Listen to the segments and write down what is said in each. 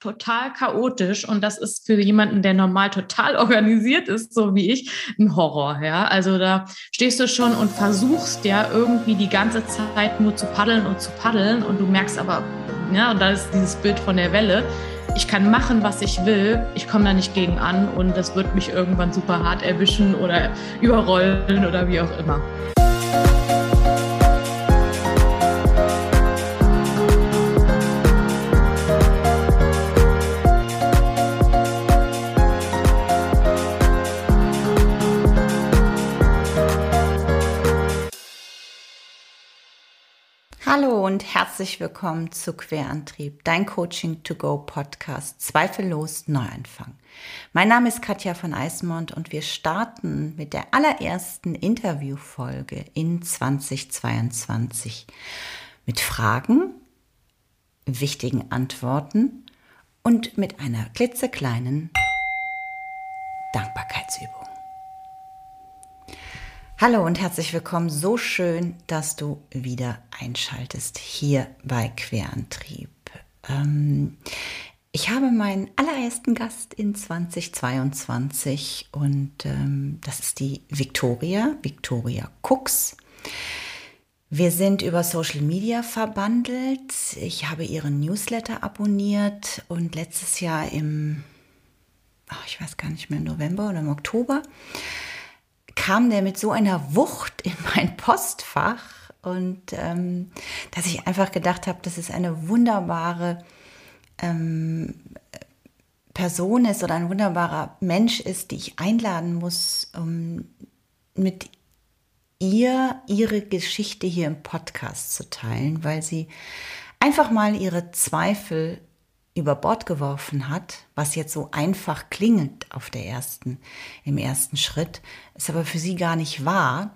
total chaotisch und das ist für jemanden, der normal total organisiert ist, so wie ich, ein Horror. Ja, also da stehst du schon und versuchst ja irgendwie die ganze Zeit nur zu paddeln und zu paddeln und du merkst aber, ja, und da ist dieses Bild von der Welle. Ich kann machen, was ich will. Ich komme da nicht gegen an und das wird mich irgendwann super hart erwischen oder überrollen oder wie auch immer. Und herzlich willkommen zu Querantrieb, dein Coaching to Go Podcast, zweifellos Neuanfang. Mein Name ist Katja von Eismond und wir starten mit der allerersten Interviewfolge in 2022 mit Fragen, wichtigen Antworten und mit einer klitzekleinen Dankbarkeitsübung. Hallo und herzlich willkommen. So schön, dass du wieder einschaltest hier bei Querantrieb. Ähm, ich habe meinen allerersten Gast in 2022 und ähm, das ist die Victoria, Victoria Cooks. Wir sind über Social Media verbandelt. Ich habe ihren Newsletter abonniert und letztes Jahr im, oh, ich weiß gar nicht mehr, im November oder im Oktober kam der mit so einer Wucht in mein Postfach und ähm, dass ich einfach gedacht habe, dass es eine wunderbare ähm, Person ist oder ein wunderbarer Mensch ist, die ich einladen muss, um mit ihr ihre Geschichte hier im Podcast zu teilen, weil sie einfach mal ihre Zweifel über Bord geworfen hat, was jetzt so einfach klingt auf der ersten, im ersten Schritt, ist aber für sie gar nicht wahr.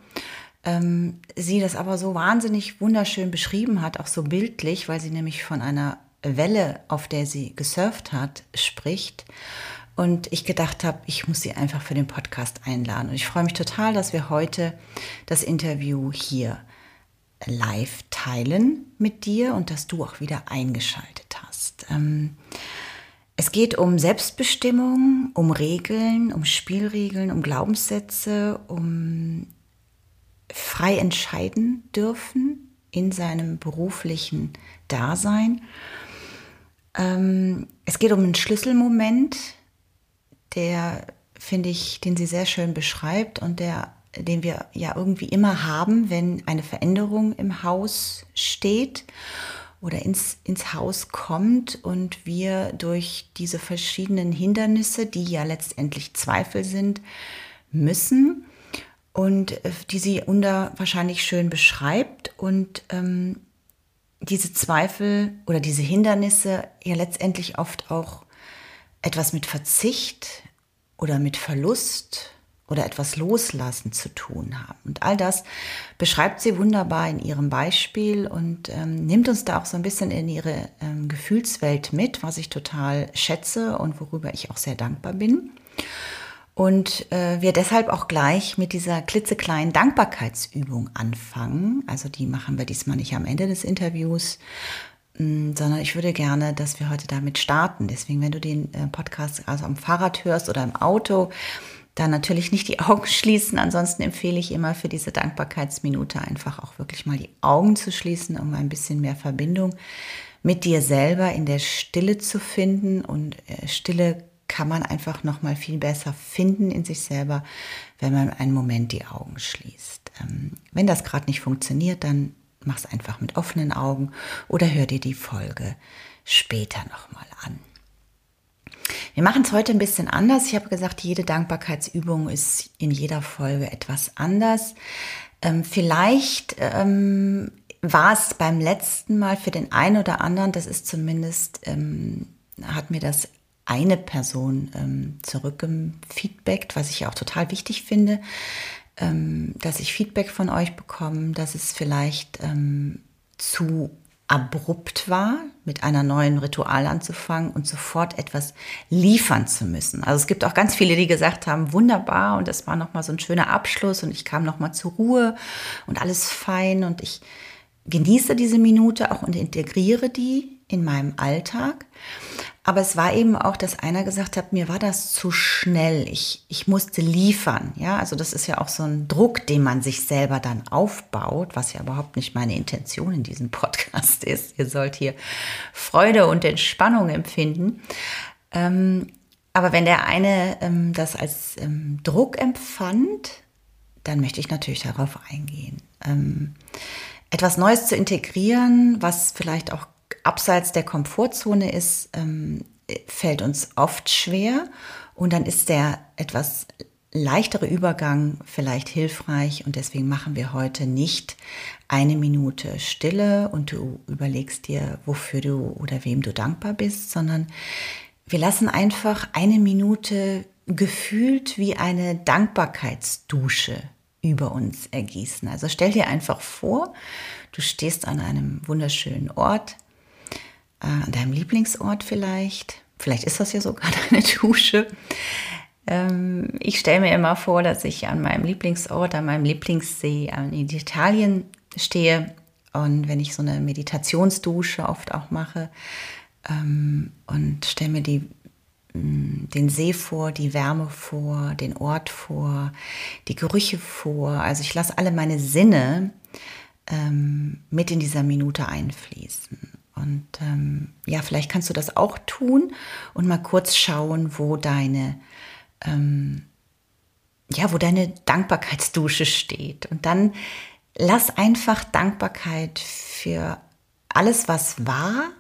Ähm, sie das aber so wahnsinnig wunderschön beschrieben hat, auch so bildlich, weil sie nämlich von einer Welle, auf der sie gesurft hat, spricht. Und ich gedacht habe, ich muss sie einfach für den Podcast einladen. Und ich freue mich total, dass wir heute das Interview hier live teilen mit dir und dass du auch wieder eingeschaltet hast. Ähm, es geht um Selbstbestimmung, um Regeln, um Spielregeln, um Glaubenssätze, um frei entscheiden dürfen in seinem beruflichen Dasein. Ähm, es geht um einen Schlüsselmoment, der, finde ich, den sie sehr schön beschreibt und der, den wir ja irgendwie immer haben, wenn eine Veränderung im Haus steht oder ins, ins Haus kommt und wir durch diese verschiedenen Hindernisse, die ja letztendlich Zweifel sind, müssen und äh, die sie unter wahrscheinlich schön beschreibt und ähm, diese Zweifel oder diese Hindernisse ja letztendlich oft auch etwas mit Verzicht oder mit Verlust oder etwas loslassen zu tun haben. Und all das beschreibt sie wunderbar in ihrem Beispiel und ähm, nimmt uns da auch so ein bisschen in ihre ähm, Gefühlswelt mit, was ich total schätze und worüber ich auch sehr dankbar bin. Und äh, wir deshalb auch gleich mit dieser klitzekleinen Dankbarkeitsübung anfangen. Also die machen wir diesmal nicht am Ende des Interviews, mm, sondern ich würde gerne, dass wir heute damit starten. Deswegen, wenn du den äh, Podcast also am Fahrrad hörst oder im Auto, dann natürlich nicht die Augen schließen. Ansonsten empfehle ich immer für diese Dankbarkeitsminute einfach auch wirklich mal die Augen zu schließen, um ein bisschen mehr Verbindung mit dir selber in der Stille zu finden. Und äh, Stille kann man einfach noch mal viel besser finden in sich selber, wenn man einen Moment die Augen schließt. Ähm, wenn das gerade nicht funktioniert, dann mach es einfach mit offenen Augen oder hör dir die Folge später noch mal an. Wir machen es heute ein bisschen anders. Ich habe gesagt, jede Dankbarkeitsübung ist in jeder Folge etwas anders. Ähm, vielleicht ähm, war es beim letzten Mal für den einen oder anderen, das ist zumindest, ähm, hat mir das eine Person ähm, zurückgefeedbackt, was ich auch total wichtig finde, ähm, dass ich Feedback von euch bekomme, dass es vielleicht ähm, zu abrupt war, mit einer neuen Ritual anzufangen und sofort etwas liefern zu müssen. Also es gibt auch ganz viele, die gesagt haben, wunderbar und das war nochmal so ein schöner Abschluss und ich kam nochmal zur Ruhe und alles fein und ich genieße diese Minute auch und integriere die in meinem Alltag. Aber es war eben auch, dass einer gesagt hat, mir war das zu schnell. Ich, ich musste liefern. Ja, also das ist ja auch so ein Druck, den man sich selber dann aufbaut, was ja überhaupt nicht meine Intention in diesem Podcast ist. Ihr sollt hier Freude und Entspannung empfinden. Ähm, aber wenn der eine ähm, das als ähm, Druck empfand, dann möchte ich natürlich darauf eingehen. Ähm, etwas Neues zu integrieren, was vielleicht auch abseits der Komfortzone ist, ähm, fällt uns oft schwer. Und dann ist der etwas leichtere Übergang vielleicht hilfreich. Und deswegen machen wir heute nicht eine Minute Stille und du überlegst dir, wofür du oder wem du dankbar bist, sondern wir lassen einfach eine Minute gefühlt wie eine Dankbarkeitsdusche über uns ergießen. Also stell dir einfach vor, du stehst an einem wunderschönen Ort, an deinem Lieblingsort vielleicht. Vielleicht ist das ja sogar deine Dusche. Ähm, ich stelle mir immer vor, dass ich an meinem Lieblingsort, an meinem Lieblingssee in Italien stehe und wenn ich so eine Meditationsdusche oft auch mache ähm, und stelle mir die mm, den See vor, die Wärme vor, den Ort vor, die Gerüche vor. Also ich lasse alle meine Sinne ähm, mit in dieser Minute einfließen. Und ähm, ja, vielleicht kannst du das auch tun und mal kurz schauen, wo deine, ähm, ja, wo deine Dankbarkeitsdusche steht. Und dann lass einfach Dankbarkeit für alles, was war,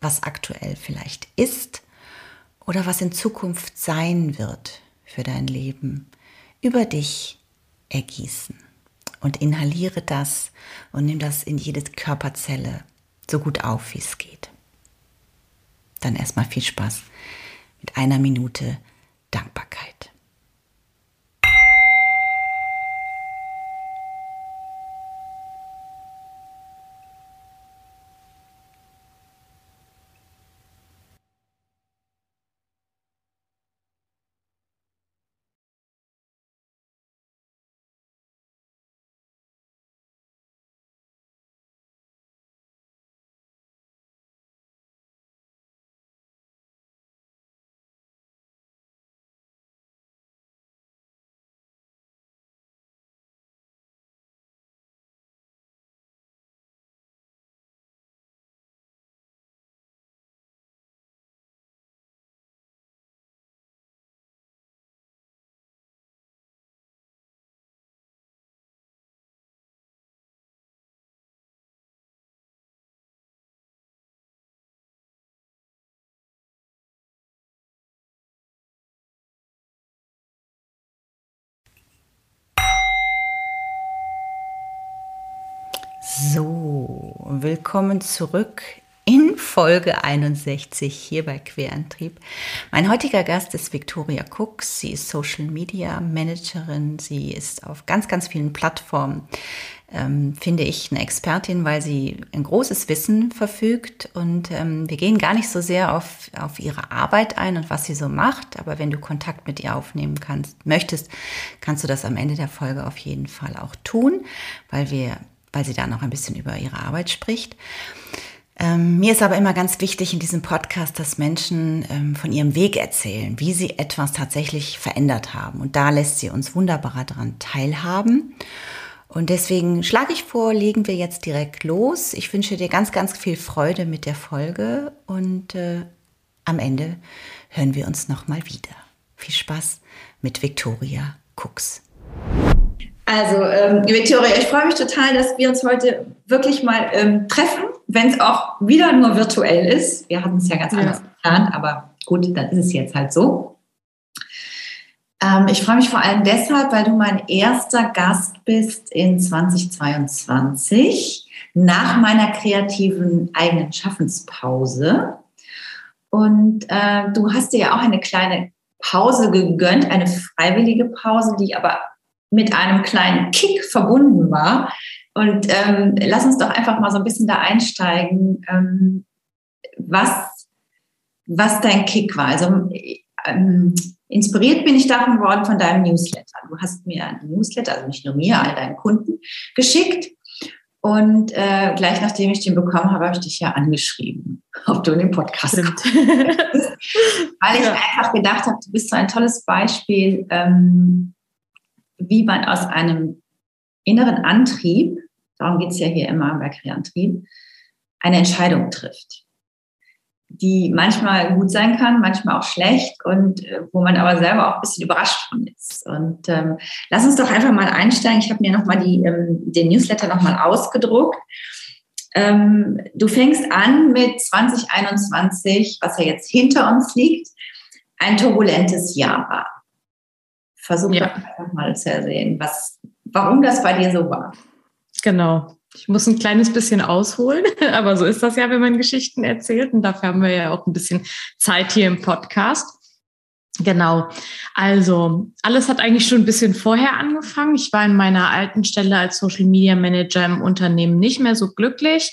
was aktuell vielleicht ist oder was in Zukunft sein wird für dein Leben, über dich ergießen. Und inhaliere das und nimm das in jede Körperzelle so gut auf, wie es geht. Dann erstmal viel Spaß mit einer Minute Dankbarkeit. So, willkommen zurück in Folge 61 hier bei Querantrieb. Mein heutiger Gast ist Victoria Cooks. Sie ist Social Media Managerin. Sie ist auf ganz, ganz vielen Plattformen, ähm, finde ich, eine Expertin, weil sie ein großes Wissen verfügt. Und ähm, wir gehen gar nicht so sehr auf, auf ihre Arbeit ein und was sie so macht. Aber wenn du Kontakt mit ihr aufnehmen kannst, möchtest, kannst du das am Ende der Folge auf jeden Fall auch tun, weil wir weil sie da noch ein bisschen über ihre Arbeit spricht. Ähm, mir ist aber immer ganz wichtig in diesem Podcast, dass Menschen ähm, von ihrem Weg erzählen, wie sie etwas tatsächlich verändert haben. Und da lässt sie uns wunderbar daran teilhaben. Und deswegen schlage ich vor, legen wir jetzt direkt los. Ich wünsche dir ganz, ganz viel Freude mit der Folge und äh, am Ende hören wir uns nochmal wieder. Viel Spaß mit Victoria Cooks. Also, ähm, Victoria, ich freue mich total, dass wir uns heute wirklich mal ähm, treffen, wenn es auch wieder nur virtuell ist. Wir hatten es ja ganz ja. anders geplant, aber gut, dann ist es jetzt halt so. Ähm, ich freue mich vor allem deshalb, weil du mein erster Gast bist in 2022 nach meiner kreativen eigenen Schaffenspause. Und äh, du hast dir ja auch eine kleine Pause gegönnt, eine freiwillige Pause, die aber mit einem kleinen Kick verbunden war. Und ähm, lass uns doch einfach mal so ein bisschen da einsteigen, ähm, was, was dein Kick war. Also ähm, inspiriert bin ich davon worden von deinem Newsletter. Du hast mir ein Newsletter, also nicht nur mir, all deinen Kunden geschickt. Und äh, gleich nachdem ich den bekommen habe, habe ich dich ja angeschrieben, ob du in den Podcast kommst. Weil ich ja. einfach gedacht habe, du bist so ein tolles Beispiel, ähm, wie man aus einem inneren Antrieb, darum geht es ja hier immer bei Kreantrieb, eine Entscheidung trifft die manchmal gut sein kann, manchmal auch schlecht und äh, wo man aber selber auch ein bisschen überrascht von ist. Und ähm, lass uns doch einfach mal einsteigen. Ich habe mir nochmal ähm, den Newsletter nochmal ausgedruckt. Ähm, du fängst an mit 2021, was ja jetzt hinter uns liegt, ein turbulentes Jahr war. Versuch ja. einfach mal zu ersehen, was, warum das bei dir so war. Genau. Ich muss ein kleines bisschen ausholen, aber so ist das ja, wenn man Geschichten erzählt. Und dafür haben wir ja auch ein bisschen Zeit hier im Podcast. Genau. Also, alles hat eigentlich schon ein bisschen vorher angefangen. Ich war in meiner alten Stelle als Social Media Manager im Unternehmen nicht mehr so glücklich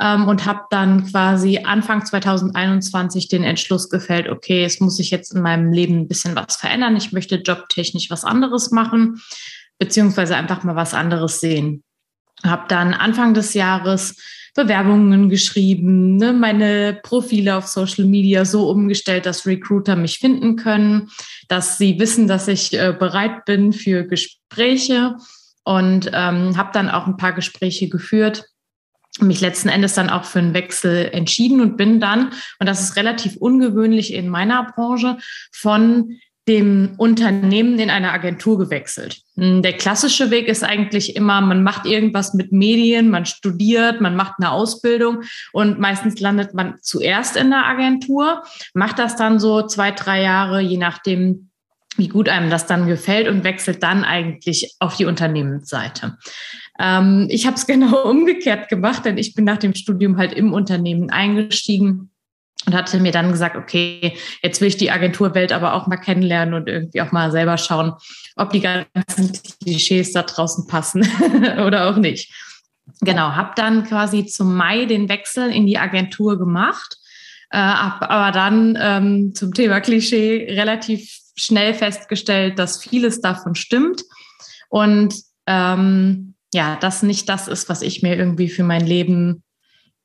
ähm, und habe dann quasi Anfang 2021 den Entschluss gefällt, okay, es muss sich jetzt in meinem Leben ein bisschen was verändern. Ich möchte jobtechnisch was anderes machen, beziehungsweise einfach mal was anderes sehen. Habe dann Anfang des Jahres Bewerbungen geschrieben, ne, meine Profile auf Social Media so umgestellt, dass Recruiter mich finden können, dass sie wissen, dass ich äh, bereit bin für Gespräche. Und ähm, habe dann auch ein paar Gespräche geführt mich letzten Endes dann auch für einen Wechsel entschieden und bin dann, und das ist relativ ungewöhnlich in meiner Branche, von dem Unternehmen in eine Agentur gewechselt. Hm, der klassische Weg ist eigentlich immer, man macht irgendwas mit Medien, man studiert, man macht eine Ausbildung und meistens landet man zuerst in der Agentur, macht das dann so zwei, drei Jahre, je nachdem, wie gut einem das dann gefällt und wechselt dann eigentlich auf die Unternehmensseite. Ähm, ich habe es genau umgekehrt gemacht, denn ich bin nach dem Studium halt im Unternehmen eingestiegen und hatte mir dann gesagt, okay, jetzt will ich die Agenturwelt aber auch mal kennenlernen und irgendwie auch mal selber schauen, ob die ganzen Klischees da draußen passen oder auch nicht. Genau, habe dann quasi zum Mai den Wechsel in die Agentur gemacht, äh, habe aber dann ähm, zum Thema Klischee relativ schnell festgestellt, dass vieles davon stimmt und ähm, ja, das nicht das ist, was ich mir irgendwie für mein Leben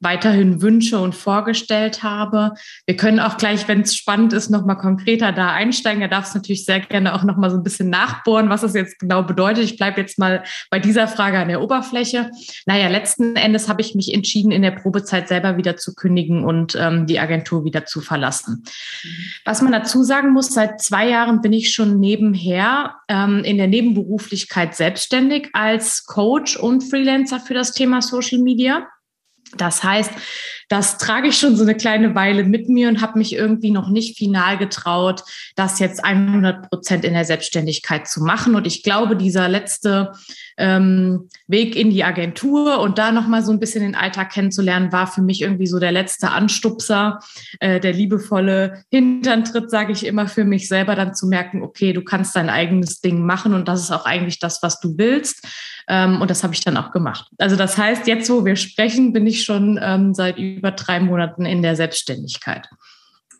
weiterhin wünsche und vorgestellt habe. Wir können auch gleich, wenn es spannend ist, nochmal konkreter da einsteigen. Er darf es natürlich sehr gerne auch nochmal so ein bisschen nachbohren, was das jetzt genau bedeutet. Ich bleibe jetzt mal bei dieser Frage an der Oberfläche. Naja, letzten Endes habe ich mich entschieden, in der Probezeit selber wieder zu kündigen und ähm, die Agentur wieder zu verlassen. Was man dazu sagen muss, seit zwei Jahren bin ich schon nebenher ähm, in der Nebenberuflichkeit selbstständig als Coach und Freelancer für das Thema Social Media. Das heißt, das trage ich schon so eine kleine Weile mit mir und habe mich irgendwie noch nicht final getraut, das jetzt 100 Prozent in der Selbstständigkeit zu machen. Und ich glaube, dieser letzte ähm, Weg in die Agentur und da nochmal so ein bisschen den Alltag kennenzulernen, war für mich irgendwie so der letzte Anstupser, äh, der liebevolle Hinterntritt, sage ich immer für mich selber, dann zu merken, okay, du kannst dein eigenes Ding machen und das ist auch eigentlich das, was du willst. Ähm, und das habe ich dann auch gemacht. Also das heißt, jetzt, wo wir sprechen, bin ich schon ähm, seit über drei Monaten in der Selbstständigkeit.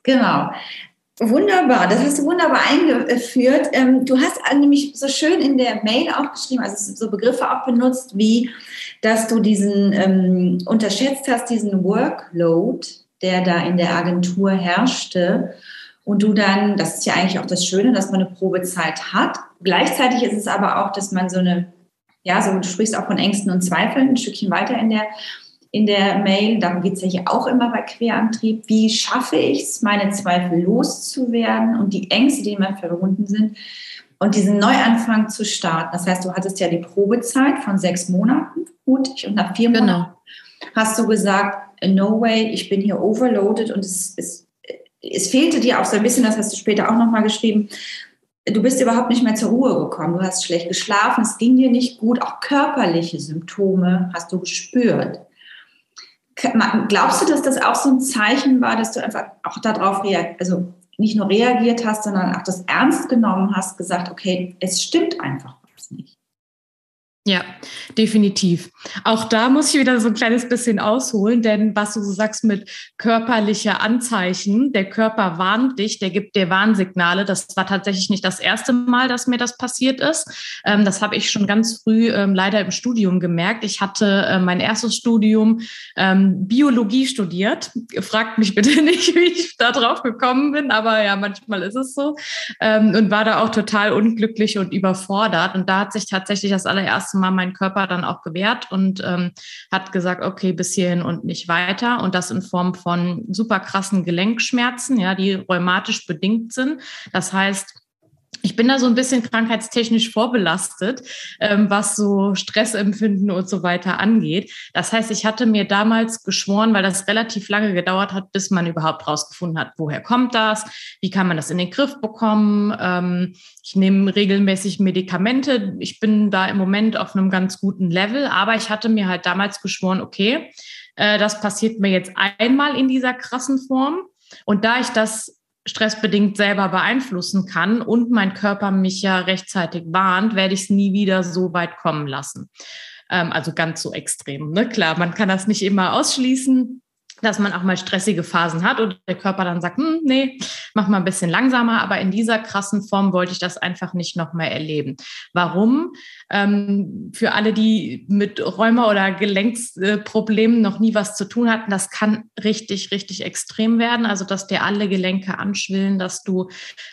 Genau. Wunderbar, das hast du wunderbar eingeführt. Ähm, du hast nämlich so schön in der Mail auch geschrieben, also so Begriffe auch benutzt, wie dass du diesen ähm, unterschätzt hast, diesen Workload, der da in der Agentur herrschte. Und du dann, das ist ja eigentlich auch das Schöne, dass man eine Probezeit hat. Gleichzeitig ist es aber auch, dass man so eine ja, so du sprichst auch von Ängsten und Zweifeln ein Stückchen weiter in der, in der Mail. Darum geht es ja hier auch immer bei Querantrieb. Wie schaffe ich es, meine Zweifel loszuwerden und die Ängste, die immer verbunden sind, und diesen Neuanfang zu starten. Das heißt, du hattest ja die Probezeit von sechs Monaten, mutig, und nach vier genau. Monaten hast du gesagt, no way, ich bin hier overloaded und es, es, es fehlte dir auch so ein bisschen, das hast du später auch nochmal geschrieben, du bist überhaupt nicht mehr zur Ruhe gekommen. Du hast schlecht geschlafen, es ging dir nicht gut, auch körperliche Symptome hast du gespürt. Glaubst du, dass das auch so ein Zeichen war, dass du einfach auch darauf reagiert, also nicht nur reagiert hast, sondern auch das ernst genommen hast, gesagt, okay, es stimmt einfach was nicht? Ja, definitiv. Auch da muss ich wieder so ein kleines bisschen ausholen, denn was du so sagst mit körperlicher Anzeichen, der Körper warnt dich, der gibt dir Warnsignale. Das war tatsächlich nicht das erste Mal, dass mir das passiert ist. Ähm, das habe ich schon ganz früh ähm, leider im Studium gemerkt. Ich hatte äh, mein erstes Studium ähm, Biologie studiert. Fragt mich bitte nicht, wie ich da drauf gekommen bin, aber ja, manchmal ist es so. Und war da auch total unglücklich und überfordert. Und da hat sich tatsächlich das allererste erste Mal mein Körper dann auch gewehrt und ähm, hat gesagt, okay, bis hierhin und nicht weiter. Und das in Form von super krassen Gelenkschmerzen, ja, die rheumatisch bedingt sind. Das heißt, ich bin da so ein bisschen krankheitstechnisch vorbelastet, ähm, was so Stressempfinden und so weiter angeht. Das heißt, ich hatte mir damals geschworen, weil das relativ lange gedauert hat, bis man überhaupt rausgefunden hat, woher kommt das, wie kann man das in den Griff bekommen. Ähm, ich nehme regelmäßig Medikamente. Ich bin da im Moment auf einem ganz guten Level, aber ich hatte mir halt damals geschworen, okay, äh, das passiert mir jetzt einmal in dieser krassen Form. Und da ich das stressbedingt selber beeinflussen kann und mein Körper mich ja rechtzeitig warnt, werde ich es nie wieder so weit kommen lassen. Ähm, also ganz so extrem. Ne? Klar, man kann das nicht immer ausschließen dass man auch mal stressige Phasen hat und der Körper dann sagt, hm, nee, mach mal ein bisschen langsamer. Aber in dieser krassen Form wollte ich das einfach nicht noch mehr erleben. Warum? Ähm, für alle, die mit Rheuma oder Gelenksproblemen noch nie was zu tun hatten, das kann richtig, richtig extrem werden. Also, dass dir alle Gelenke anschwillen, dass du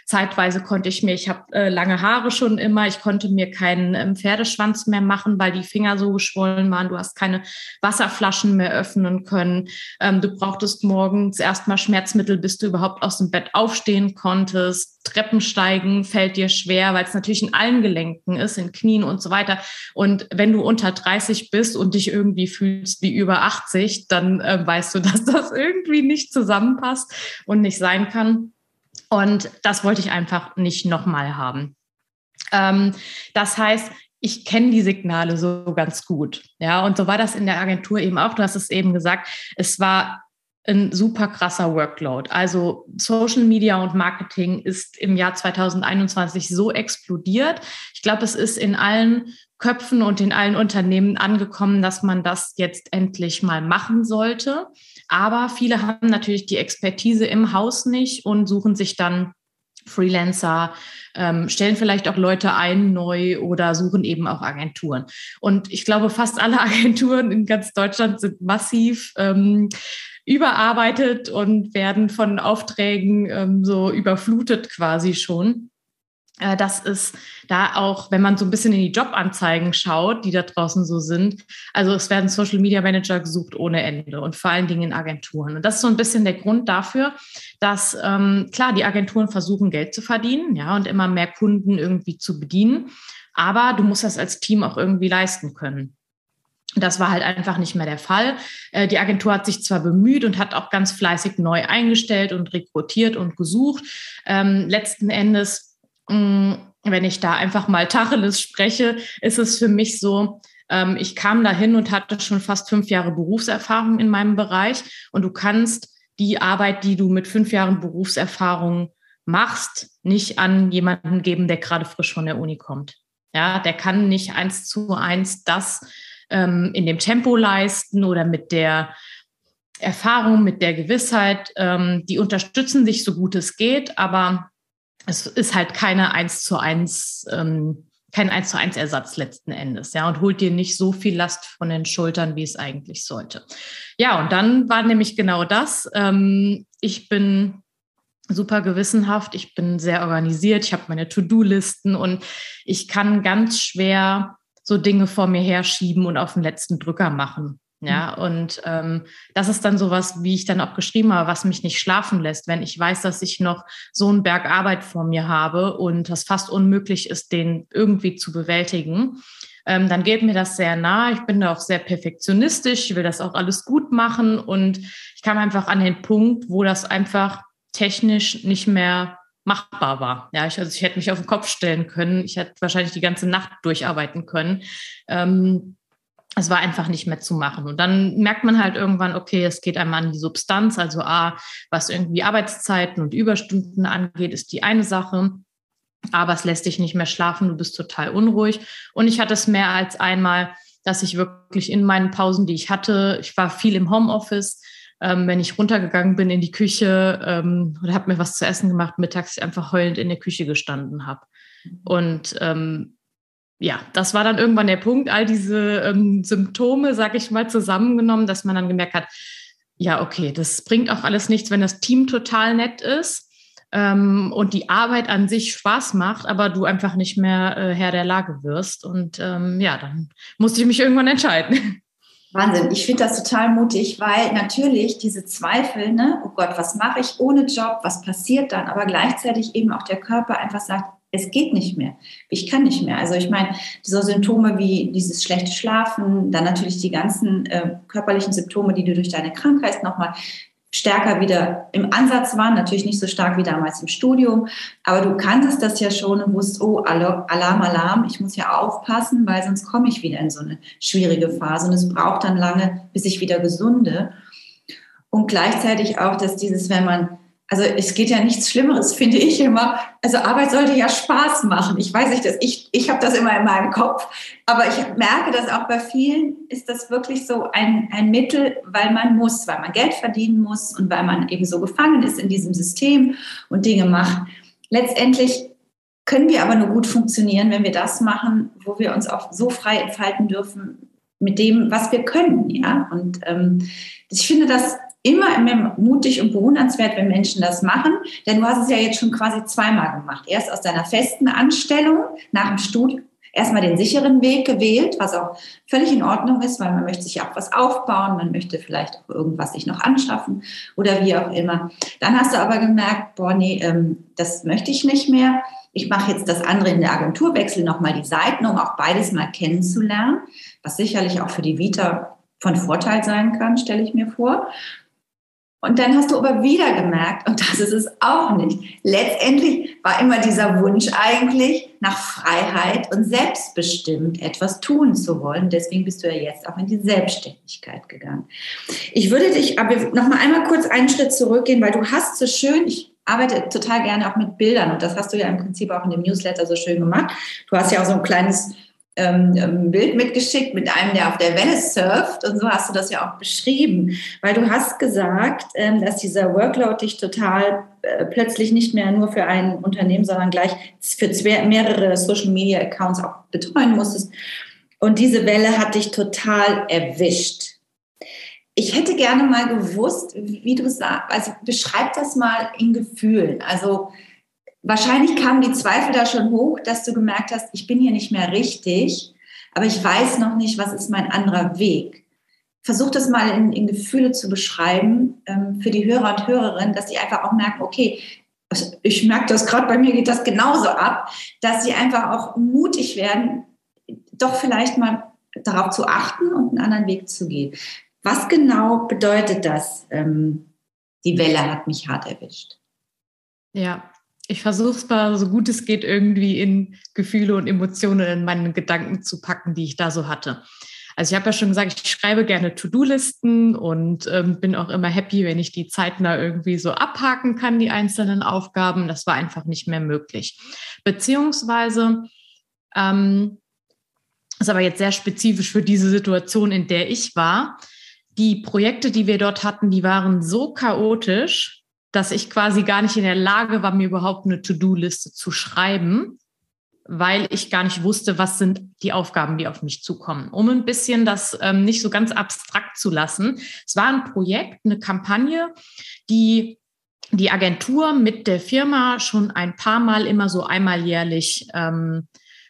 zeitweise konnte ich mir, ich habe äh, lange Haare schon immer, ich konnte mir keinen ähm, Pferdeschwanz mehr machen, weil die Finger so geschwollen waren. Du hast keine Wasserflaschen mehr öffnen können. Ähm, du brauchtest morgens erstmal Schmerzmittel, bis du überhaupt aus dem Bett aufstehen konntest. Treppensteigen fällt dir schwer, weil es natürlich in allen Gelenken ist, in Knien und so weiter. Und wenn du unter 30 bist und dich irgendwie fühlst wie über 80, dann äh, weißt du, dass das irgendwie nicht zusammenpasst und nicht sein kann. Und das wollte ich einfach nicht nochmal haben. Ähm, das heißt, ich kenne die Signale so ganz gut. Ja, und so war das in der Agentur eben auch. Du hast es eben gesagt, es war ein super krasser Workload. Also Social Media und Marketing ist im Jahr 2021 so explodiert. Ich glaube, es ist in allen Köpfen und in allen Unternehmen angekommen, dass man das jetzt endlich mal machen sollte. Aber viele haben natürlich die Expertise im Haus nicht und suchen sich dann Freelancer, ähm, stellen vielleicht auch Leute ein neu oder suchen eben auch Agenturen. Und ich glaube, fast alle Agenturen in ganz Deutschland sind massiv ähm, überarbeitet und werden von Aufträgen ähm, so überflutet quasi schon. Äh, das ist da auch, wenn man so ein bisschen in die Jobanzeigen schaut, die da draußen so sind. Also es werden Social Media Manager gesucht ohne Ende und vor allen Dingen in Agenturen. Und das ist so ein bisschen der Grund dafür, dass ähm, klar die Agenturen versuchen Geld zu verdienen, ja und immer mehr Kunden irgendwie zu bedienen. Aber du musst das als Team auch irgendwie leisten können. Das war halt einfach nicht mehr der Fall. Äh, die Agentur hat sich zwar bemüht und hat auch ganz fleißig neu eingestellt und rekrutiert und gesucht. Ähm, letzten Endes Mm, wenn ich da einfach mal Tacheles spreche, ist es für mich so, ähm, ich kam dahin und hatte schon fast fünf Jahre Berufserfahrung in meinem Bereich und du kannst die Arbeit, die du mit fünf Jahren Berufserfahrung machst, nicht an jemanden geben, der gerade frisch von der Uni kommt. Ja, der kann nicht eins zu eins das ähm, in dem Tempo leisten oder mit der Erfahrung, mit der Gewissheit. Ähm, die unterstützen sich so gut es geht, aber es ist halt keine eins zu eins, ähm, kein eins zu eins Ersatz letzten Endes, ja, und holt dir nicht so viel Last von den Schultern, wie es eigentlich sollte. Ja, und dann war nämlich genau das. Ähm, ich bin super gewissenhaft, ich bin sehr organisiert, ich habe meine To-Do-Listen und ich kann ganz schwer so Dinge vor mir herschieben und auf den letzten Drücker machen. Ja, mhm. und ähm, das ist dann sowas, wie ich dann auch geschrieben habe, was mich nicht schlafen lässt, wenn ich weiß, dass ich noch so einen Berg Arbeit vor mir habe und das fast unmöglich ist, den irgendwie zu bewältigen. Ähm, dann geht mir das sehr nah. Ich bin da auch sehr perfektionistisch, ich will das auch alles gut machen und ich kam einfach an den Punkt, wo das einfach technisch nicht mehr machbar war. Ja, ich, also ich hätte mich auf den Kopf stellen können. Ich hätte wahrscheinlich die ganze Nacht durcharbeiten können. Ähm, es war einfach nicht mehr zu machen. Und dann merkt man halt irgendwann, okay, es geht einmal an die Substanz, also A, was irgendwie Arbeitszeiten und Überstunden angeht, ist die eine Sache. aber es lässt dich nicht mehr schlafen, du bist total unruhig. Und ich hatte es mehr als einmal, dass ich wirklich in meinen Pausen, die ich hatte, ich war viel im Homeoffice, ähm, wenn ich runtergegangen bin in die Küche ähm, oder habe mir was zu essen gemacht, mittags einfach heulend in der Küche gestanden habe. Und ähm, ja, das war dann irgendwann der Punkt, all diese ähm, Symptome, sag ich mal, zusammengenommen, dass man dann gemerkt hat, ja, okay, das bringt auch alles nichts, wenn das Team total nett ist ähm, und die Arbeit an sich Spaß macht, aber du einfach nicht mehr äh, Herr der Lage wirst. Und ähm, ja, dann musste ich mich irgendwann entscheiden. Wahnsinn, ich finde das total mutig, weil natürlich diese Zweifel, ne, oh Gott, was mache ich ohne Job, was passiert dann, aber gleichzeitig eben auch der Körper einfach sagt, es geht nicht mehr. Ich kann nicht mehr. Also ich meine, so Symptome wie dieses schlechte Schlafen, dann natürlich die ganzen äh, körperlichen Symptome, die du durch deine Krankheit nochmal stärker wieder im Ansatz waren, natürlich nicht so stark wie damals im Studium, aber du kanntest das ja schon und wusst, oh, Alarm, Alarm, ich muss ja aufpassen, weil sonst komme ich wieder in so eine schwierige Phase und es braucht dann lange, bis ich wieder gesunde. Und gleichzeitig auch, dass dieses, wenn man also es geht ja nichts Schlimmeres, finde ich immer. Also Arbeit sollte ja Spaß machen. Ich weiß nicht, dass ich, ich habe das immer in meinem Kopf, aber ich merke, dass auch bei vielen ist das wirklich so ein, ein Mittel, weil man muss, weil man Geld verdienen muss und weil man eben so gefangen ist in diesem System und Dinge macht. Letztendlich können wir aber nur gut funktionieren, wenn wir das machen, wo wir uns auch so frei entfalten dürfen mit dem, was wir können. Ja? Und ähm, ich finde das immer, immer mutig und bewundernswert, wenn Menschen das machen. Denn du hast es ja jetzt schon quasi zweimal gemacht. Erst aus deiner festen Anstellung nach dem Studium erstmal den sicheren Weg gewählt, was auch völlig in Ordnung ist, weil man möchte sich auch was aufbauen, man möchte vielleicht auch irgendwas sich noch anschaffen oder wie auch immer. Dann hast du aber gemerkt, boah, nee, ähm, das möchte ich nicht mehr. Ich mache jetzt das andere in der Agentur, wechsle nochmal die Seiten, um auch beides mal kennenzulernen, was sicherlich auch für die Vita von Vorteil sein kann, stelle ich mir vor. Und dann hast du aber wieder gemerkt, und das ist es auch nicht, letztendlich war immer dieser Wunsch eigentlich nach Freiheit und selbstbestimmt etwas tun zu wollen. Deswegen bist du ja jetzt auch in die Selbstständigkeit gegangen. Ich würde dich aber noch mal einmal kurz einen Schritt zurückgehen, weil du hast so schön, ich arbeite total gerne auch mit Bildern und das hast du ja im Prinzip auch in dem Newsletter so schön gemacht. Du hast ja auch so ein kleines ähm, ähm, Bild mitgeschickt mit einem, der auf der Welle surft. Und so hast du das ja auch beschrieben, weil du hast gesagt, ähm, dass dieser Workload dich total äh, plötzlich nicht mehr nur für ein Unternehmen, sondern gleich für mehrere Social Media Accounts auch betreuen musstest. Und diese Welle hat dich total erwischt. Ich hätte gerne mal gewusst, wie du sagst, also beschreib das mal in Gefühlen. Also wahrscheinlich kamen die Zweifel da schon hoch, dass du gemerkt hast, ich bin hier nicht mehr richtig, aber ich weiß noch nicht, was ist mein anderer Weg. Versuch das mal in, in Gefühle zu beschreiben ähm, für die Hörer und Hörerinnen, dass sie einfach auch merken, okay, also ich merke das gerade, bei mir geht das genauso ab, dass sie einfach auch mutig werden, doch vielleicht mal darauf zu achten und einen anderen Weg zu gehen. Was genau bedeutet das? Ähm, die Welle hat mich hart erwischt. Ja, ich versuche es mal so gut es geht irgendwie in Gefühle und Emotionen in meinen Gedanken zu packen, die ich da so hatte. Also ich habe ja schon gesagt, ich schreibe gerne To-Do-Listen und ähm, bin auch immer happy, wenn ich die zeitnah irgendwie so abhaken kann, die einzelnen Aufgaben. Das war einfach nicht mehr möglich. Beziehungsweise ähm, ist aber jetzt sehr spezifisch für diese Situation, in der ich war. Die Projekte, die wir dort hatten, die waren so chaotisch, dass ich quasi gar nicht in der Lage war, mir überhaupt eine To-Do-Liste zu schreiben, weil ich gar nicht wusste, was sind die Aufgaben, die auf mich zukommen. Um ein bisschen das ähm, nicht so ganz abstrakt zu lassen. Es war ein Projekt, eine Kampagne, die die Agentur mit der Firma schon ein paar Mal immer so einmal jährlich ähm,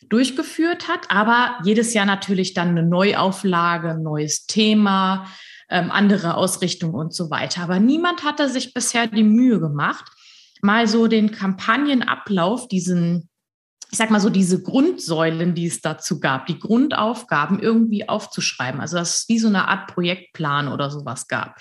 durchgeführt hat, aber jedes Jahr natürlich dann eine Neuauflage, neues Thema, ähm, andere Ausrichtung und so weiter. Aber niemand hatte sich bisher die Mühe gemacht, mal so den Kampagnenablauf, diesen, ich sag mal so, diese Grundsäulen, die es dazu gab, die Grundaufgaben irgendwie aufzuschreiben. Also dass es wie so eine Art Projektplan oder sowas gab.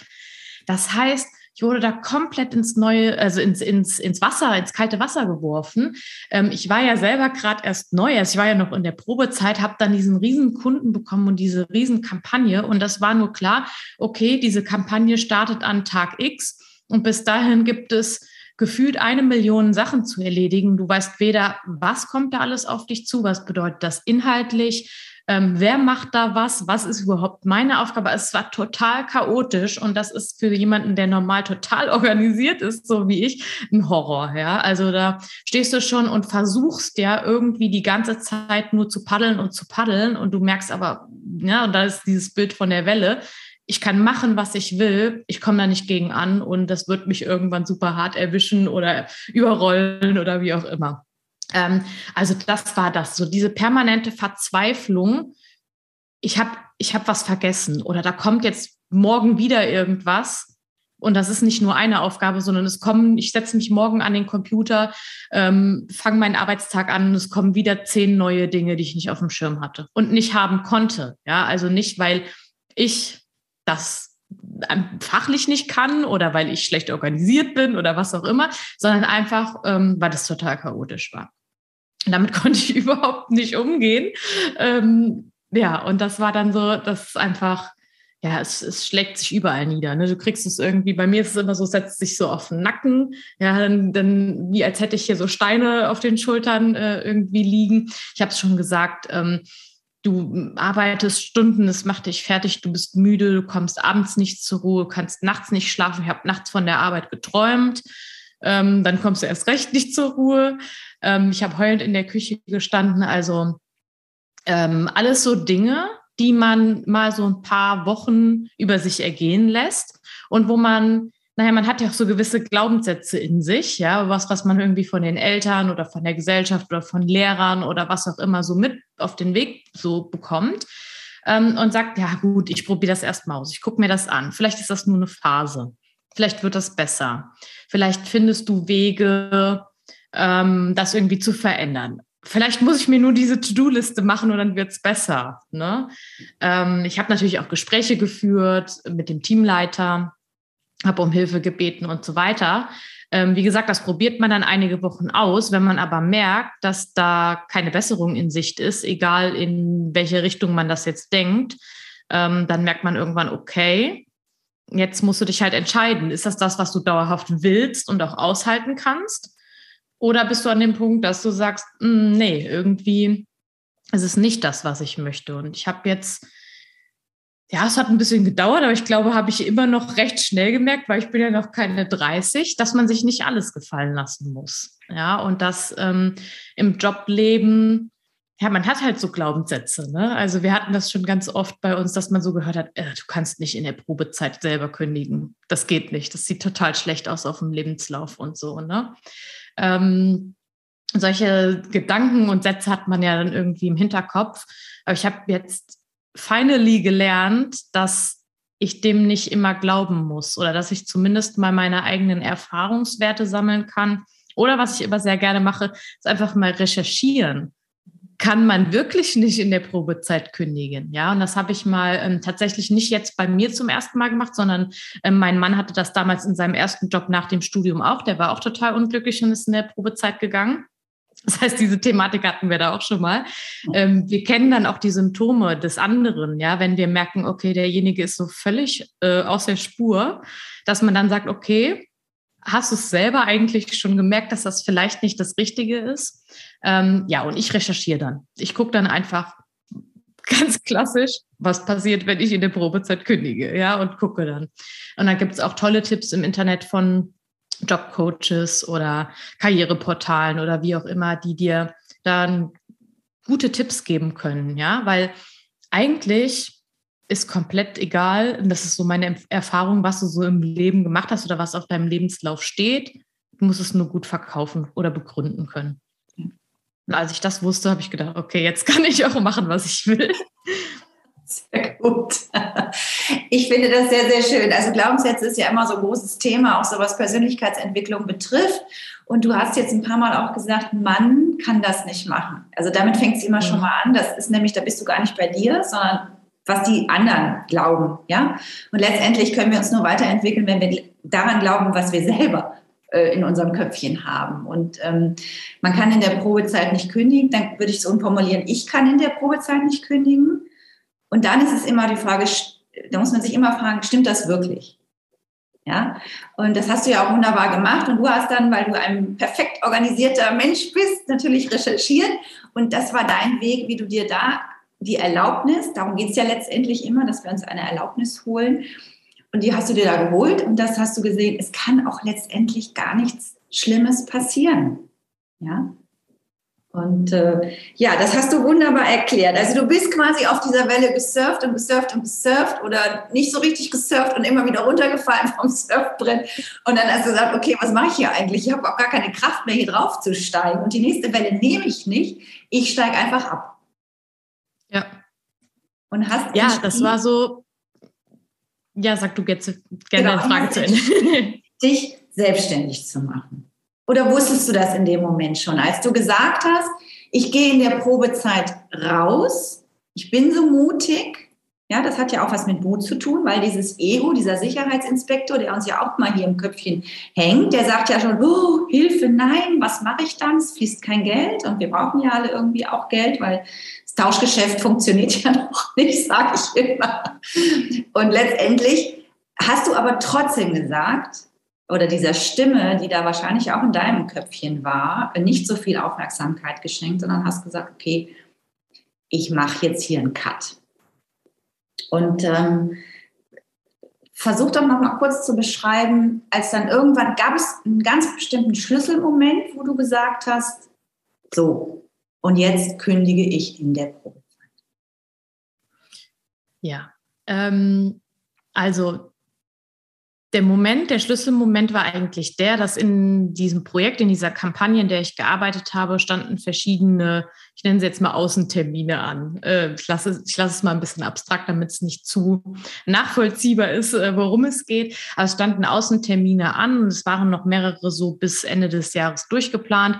Das heißt, ich wurde da komplett ins neue, also ins, ins, ins Wasser, ins kalte Wasser geworfen. Ähm, ich war ja selber gerade erst neu, also ich war ja noch in der Probezeit, habe dann diesen riesen Kunden bekommen und diese riesen Kampagne. Und das war nur klar, okay, diese Kampagne startet an Tag X und bis dahin gibt es gefühlt eine Million Sachen zu erledigen. Du weißt weder, was kommt da alles auf dich zu, was bedeutet das inhaltlich, ähm, wer macht da was, was ist überhaupt meine Aufgabe. Es war total chaotisch und das ist für jemanden, der normal total organisiert ist, so wie ich, ein Horror. Ja, also da stehst du schon und versuchst ja irgendwie die ganze Zeit nur zu paddeln und zu paddeln und du merkst aber, ja, und da ist dieses Bild von der Welle ich kann machen, was ich will, ich komme da nicht gegen an und das wird mich irgendwann super hart erwischen oder überrollen oder wie auch immer. Ähm, also das war das, so diese permanente Verzweiflung. Ich habe ich hab was vergessen oder da kommt jetzt morgen wieder irgendwas. Und das ist nicht nur eine Aufgabe, sondern es kommen, ich setze mich morgen an den Computer, ähm, fange meinen Arbeitstag an und es kommen wieder zehn neue Dinge, die ich nicht auf dem Schirm hatte und nicht haben konnte. Ja, also nicht, weil ich das ähm, fachlich nicht kann oder weil ich schlecht organisiert bin oder was auch immer, sondern einfach, ähm, weil das total chaotisch war. Damit konnte ich überhaupt nicht umgehen. Ähm, ja, und das war dann so, das ist einfach, ja, es, es schlägt sich überall nieder. Ne? Du kriegst es irgendwie, bei mir ist es immer so, setzt sich so auf den Nacken, ja, dann, dann wie als hätte ich hier so Steine auf den Schultern äh, irgendwie liegen. Ich habe es schon gesagt, ähm, du arbeitest Stunden, es macht dich fertig, du bist müde, du kommst abends nicht zur Ruhe, kannst nachts nicht schlafen. Ich habe nachts von der Arbeit geträumt. Ähm, dann kommst du erst recht nicht zur Ruhe. Ähm, ich habe heulend in der Küche gestanden. Also ähm, alles so Dinge, die man mal so ein paar Wochen über sich ergehen lässt und wo man, naja, man hat ja auch so gewisse Glaubenssätze in sich, ja, was, was man irgendwie von den Eltern oder von der Gesellschaft oder von Lehrern oder was auch immer so mit auf den Weg so bekommt ähm, und sagt, ja gut, ich probiere das erstmal aus, ich gucke mir das an. Vielleicht ist das nur eine Phase. Vielleicht wird das besser. Vielleicht findest du Wege, ähm, das irgendwie zu verändern. Vielleicht muss ich mir nur diese To-Do-Liste machen und dann wird es besser. Ne? Ähm, ich habe natürlich auch Gespräche geführt mit dem Teamleiter, habe um Hilfe gebeten und so weiter. Ähm, wie gesagt, das probiert man dann einige Wochen aus. Wenn man aber merkt, dass da keine Besserung in Sicht ist, egal in welche Richtung man das jetzt denkt, ähm, dann merkt man irgendwann, okay, jetzt musst du dich halt entscheiden. Ist das das, was du dauerhaft willst und auch aushalten kannst? Oder bist du an dem Punkt, dass du sagst, hm, nee, irgendwie ist es nicht das, was ich möchte. Und ich habe jetzt, ja, es hat ein bisschen gedauert, aber ich glaube, habe ich immer noch recht schnell gemerkt, weil ich bin ja noch keine 30, dass man sich nicht alles gefallen lassen muss. Ja, und dass ähm, im Jobleben, ja, man hat halt so Glaubenssätze. Ne? Also wir hatten das schon ganz oft bei uns, dass man so gehört hat, äh, du kannst nicht in der Probezeit selber kündigen. Das geht nicht. Das sieht total schlecht aus auf dem Lebenslauf und so. Ne? Ähm, solche Gedanken und Sätze hat man ja dann irgendwie im Hinterkopf. Aber ich habe jetzt finally gelernt, dass ich dem nicht immer glauben muss oder dass ich zumindest mal meine eigenen Erfahrungswerte sammeln kann. Oder was ich immer sehr gerne mache, ist einfach mal recherchieren kann man wirklich nicht in der Probezeit kündigen. Ja, und das habe ich mal ähm, tatsächlich nicht jetzt bei mir zum ersten Mal gemacht, sondern ähm, mein Mann hatte das damals in seinem ersten Job nach dem Studium auch. Der war auch total unglücklich und ist in der Probezeit gegangen. Das heißt, diese Thematik hatten wir da auch schon mal. Ähm, wir kennen dann auch die Symptome des anderen, ja, wenn wir merken, okay, derjenige ist so völlig äh, aus der Spur, dass man dann sagt, okay, hast du es selber eigentlich schon gemerkt, dass das vielleicht nicht das Richtige ist? Ähm, ja, und ich recherchiere dann. Ich gucke dann einfach ganz klassisch, was passiert, wenn ich in der Probezeit kündige, ja, und gucke dann. Und dann gibt es auch tolle Tipps im Internet von Jobcoaches oder Karriereportalen oder wie auch immer, die dir dann gute Tipps geben können, ja, weil eigentlich ist komplett egal, und das ist so meine Erfahrung, was du so im Leben gemacht hast oder was auf deinem Lebenslauf steht. Du musst es nur gut verkaufen oder begründen können. Und als ich das wusste, habe ich gedacht, okay, jetzt kann ich auch machen, was ich will. Sehr gut. Ich finde das sehr, sehr schön. Also Glaubenssätze ist ja immer so ein großes Thema, auch so was Persönlichkeitsentwicklung betrifft. Und du hast jetzt ein paar Mal auch gesagt, Mann kann das nicht machen. Also damit fängt es immer schon mhm. mal an. Das ist nämlich, da bist du gar nicht bei dir, sondern was die anderen glauben, ja. Und letztendlich können wir uns nur weiterentwickeln, wenn wir daran glauben, was wir selber äh, in unserem Köpfchen haben. Und ähm, man kann in der Probezeit nicht kündigen, dann würde ich so umformulieren, ich kann in der Probezeit nicht kündigen. Und dann ist es immer die Frage, da muss man sich immer fragen, stimmt das wirklich? Ja, und das hast du ja auch wunderbar gemacht. Und du hast dann, weil du ein perfekt organisierter Mensch bist, natürlich recherchiert. Und das war dein Weg, wie du dir da die Erlaubnis, darum geht es ja letztendlich immer, dass wir uns eine Erlaubnis holen. Und die hast du dir da geholt und das hast du gesehen, es kann auch letztendlich gar nichts Schlimmes passieren. Ja, und äh, ja, das hast du wunderbar erklärt. Also du bist quasi auf dieser Welle gesurft und gesurft und gesurft oder nicht so richtig gesurft und immer wieder runtergefallen vom Surfbrett. Und dann hast du gesagt, okay, was mache ich hier eigentlich? Ich habe auch gar keine Kraft mehr, hier drauf zu steigen. Und die nächste Welle nehme ich nicht. Ich steige einfach ab. Ja. Und hast ja, das war so. Ja, sag du jetzt gerne genau, Frage zu Ende. Dich selbstständig zu machen. Oder wusstest du das in dem Moment schon, als du gesagt hast, ich gehe in der Probezeit raus, ich bin so mutig? Ja, das hat ja auch was mit Mut zu tun, weil dieses Ego, dieser Sicherheitsinspektor, der uns ja auch mal hier im Köpfchen hängt, der sagt ja schon, oh, Hilfe, nein, was mache ich dann? Es fließt kein Geld und wir brauchen ja alle irgendwie auch Geld, weil Tauschgeschäft funktioniert ja noch nicht, sage ich immer. Und letztendlich hast du aber trotzdem gesagt, oder dieser Stimme, die da wahrscheinlich auch in deinem Köpfchen war, nicht so viel Aufmerksamkeit geschenkt, sondern hast gesagt, okay, ich mache jetzt hier einen Cut. Und ähm, versuch doch noch mal kurz zu beschreiben, als dann irgendwann gab es einen ganz bestimmten Schlüsselmoment, wo du gesagt hast, so, und jetzt kündige ich in der Probezeit. Ja, ähm, also der Moment, der Schlüsselmoment war eigentlich der, dass in diesem Projekt, in dieser Kampagne, in der ich gearbeitet habe, standen verschiedene, ich nenne sie jetzt mal Außentermine an. Äh, ich lasse, ich lasse es mal ein bisschen abstrakt, damit es nicht zu nachvollziehbar ist, äh, worum es geht. Aber es standen Außentermine an und es waren noch mehrere so bis Ende des Jahres durchgeplant.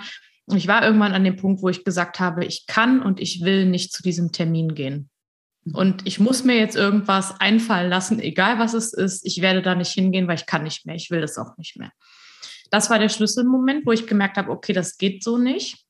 Und ich war irgendwann an dem Punkt, wo ich gesagt habe, ich kann und ich will nicht zu diesem Termin gehen. Und ich muss mir jetzt irgendwas einfallen lassen, egal was es ist. Ich werde da nicht hingehen, weil ich kann nicht mehr. Ich will das auch nicht mehr. Das war der Schlüsselmoment, wo ich gemerkt habe, okay, das geht so nicht.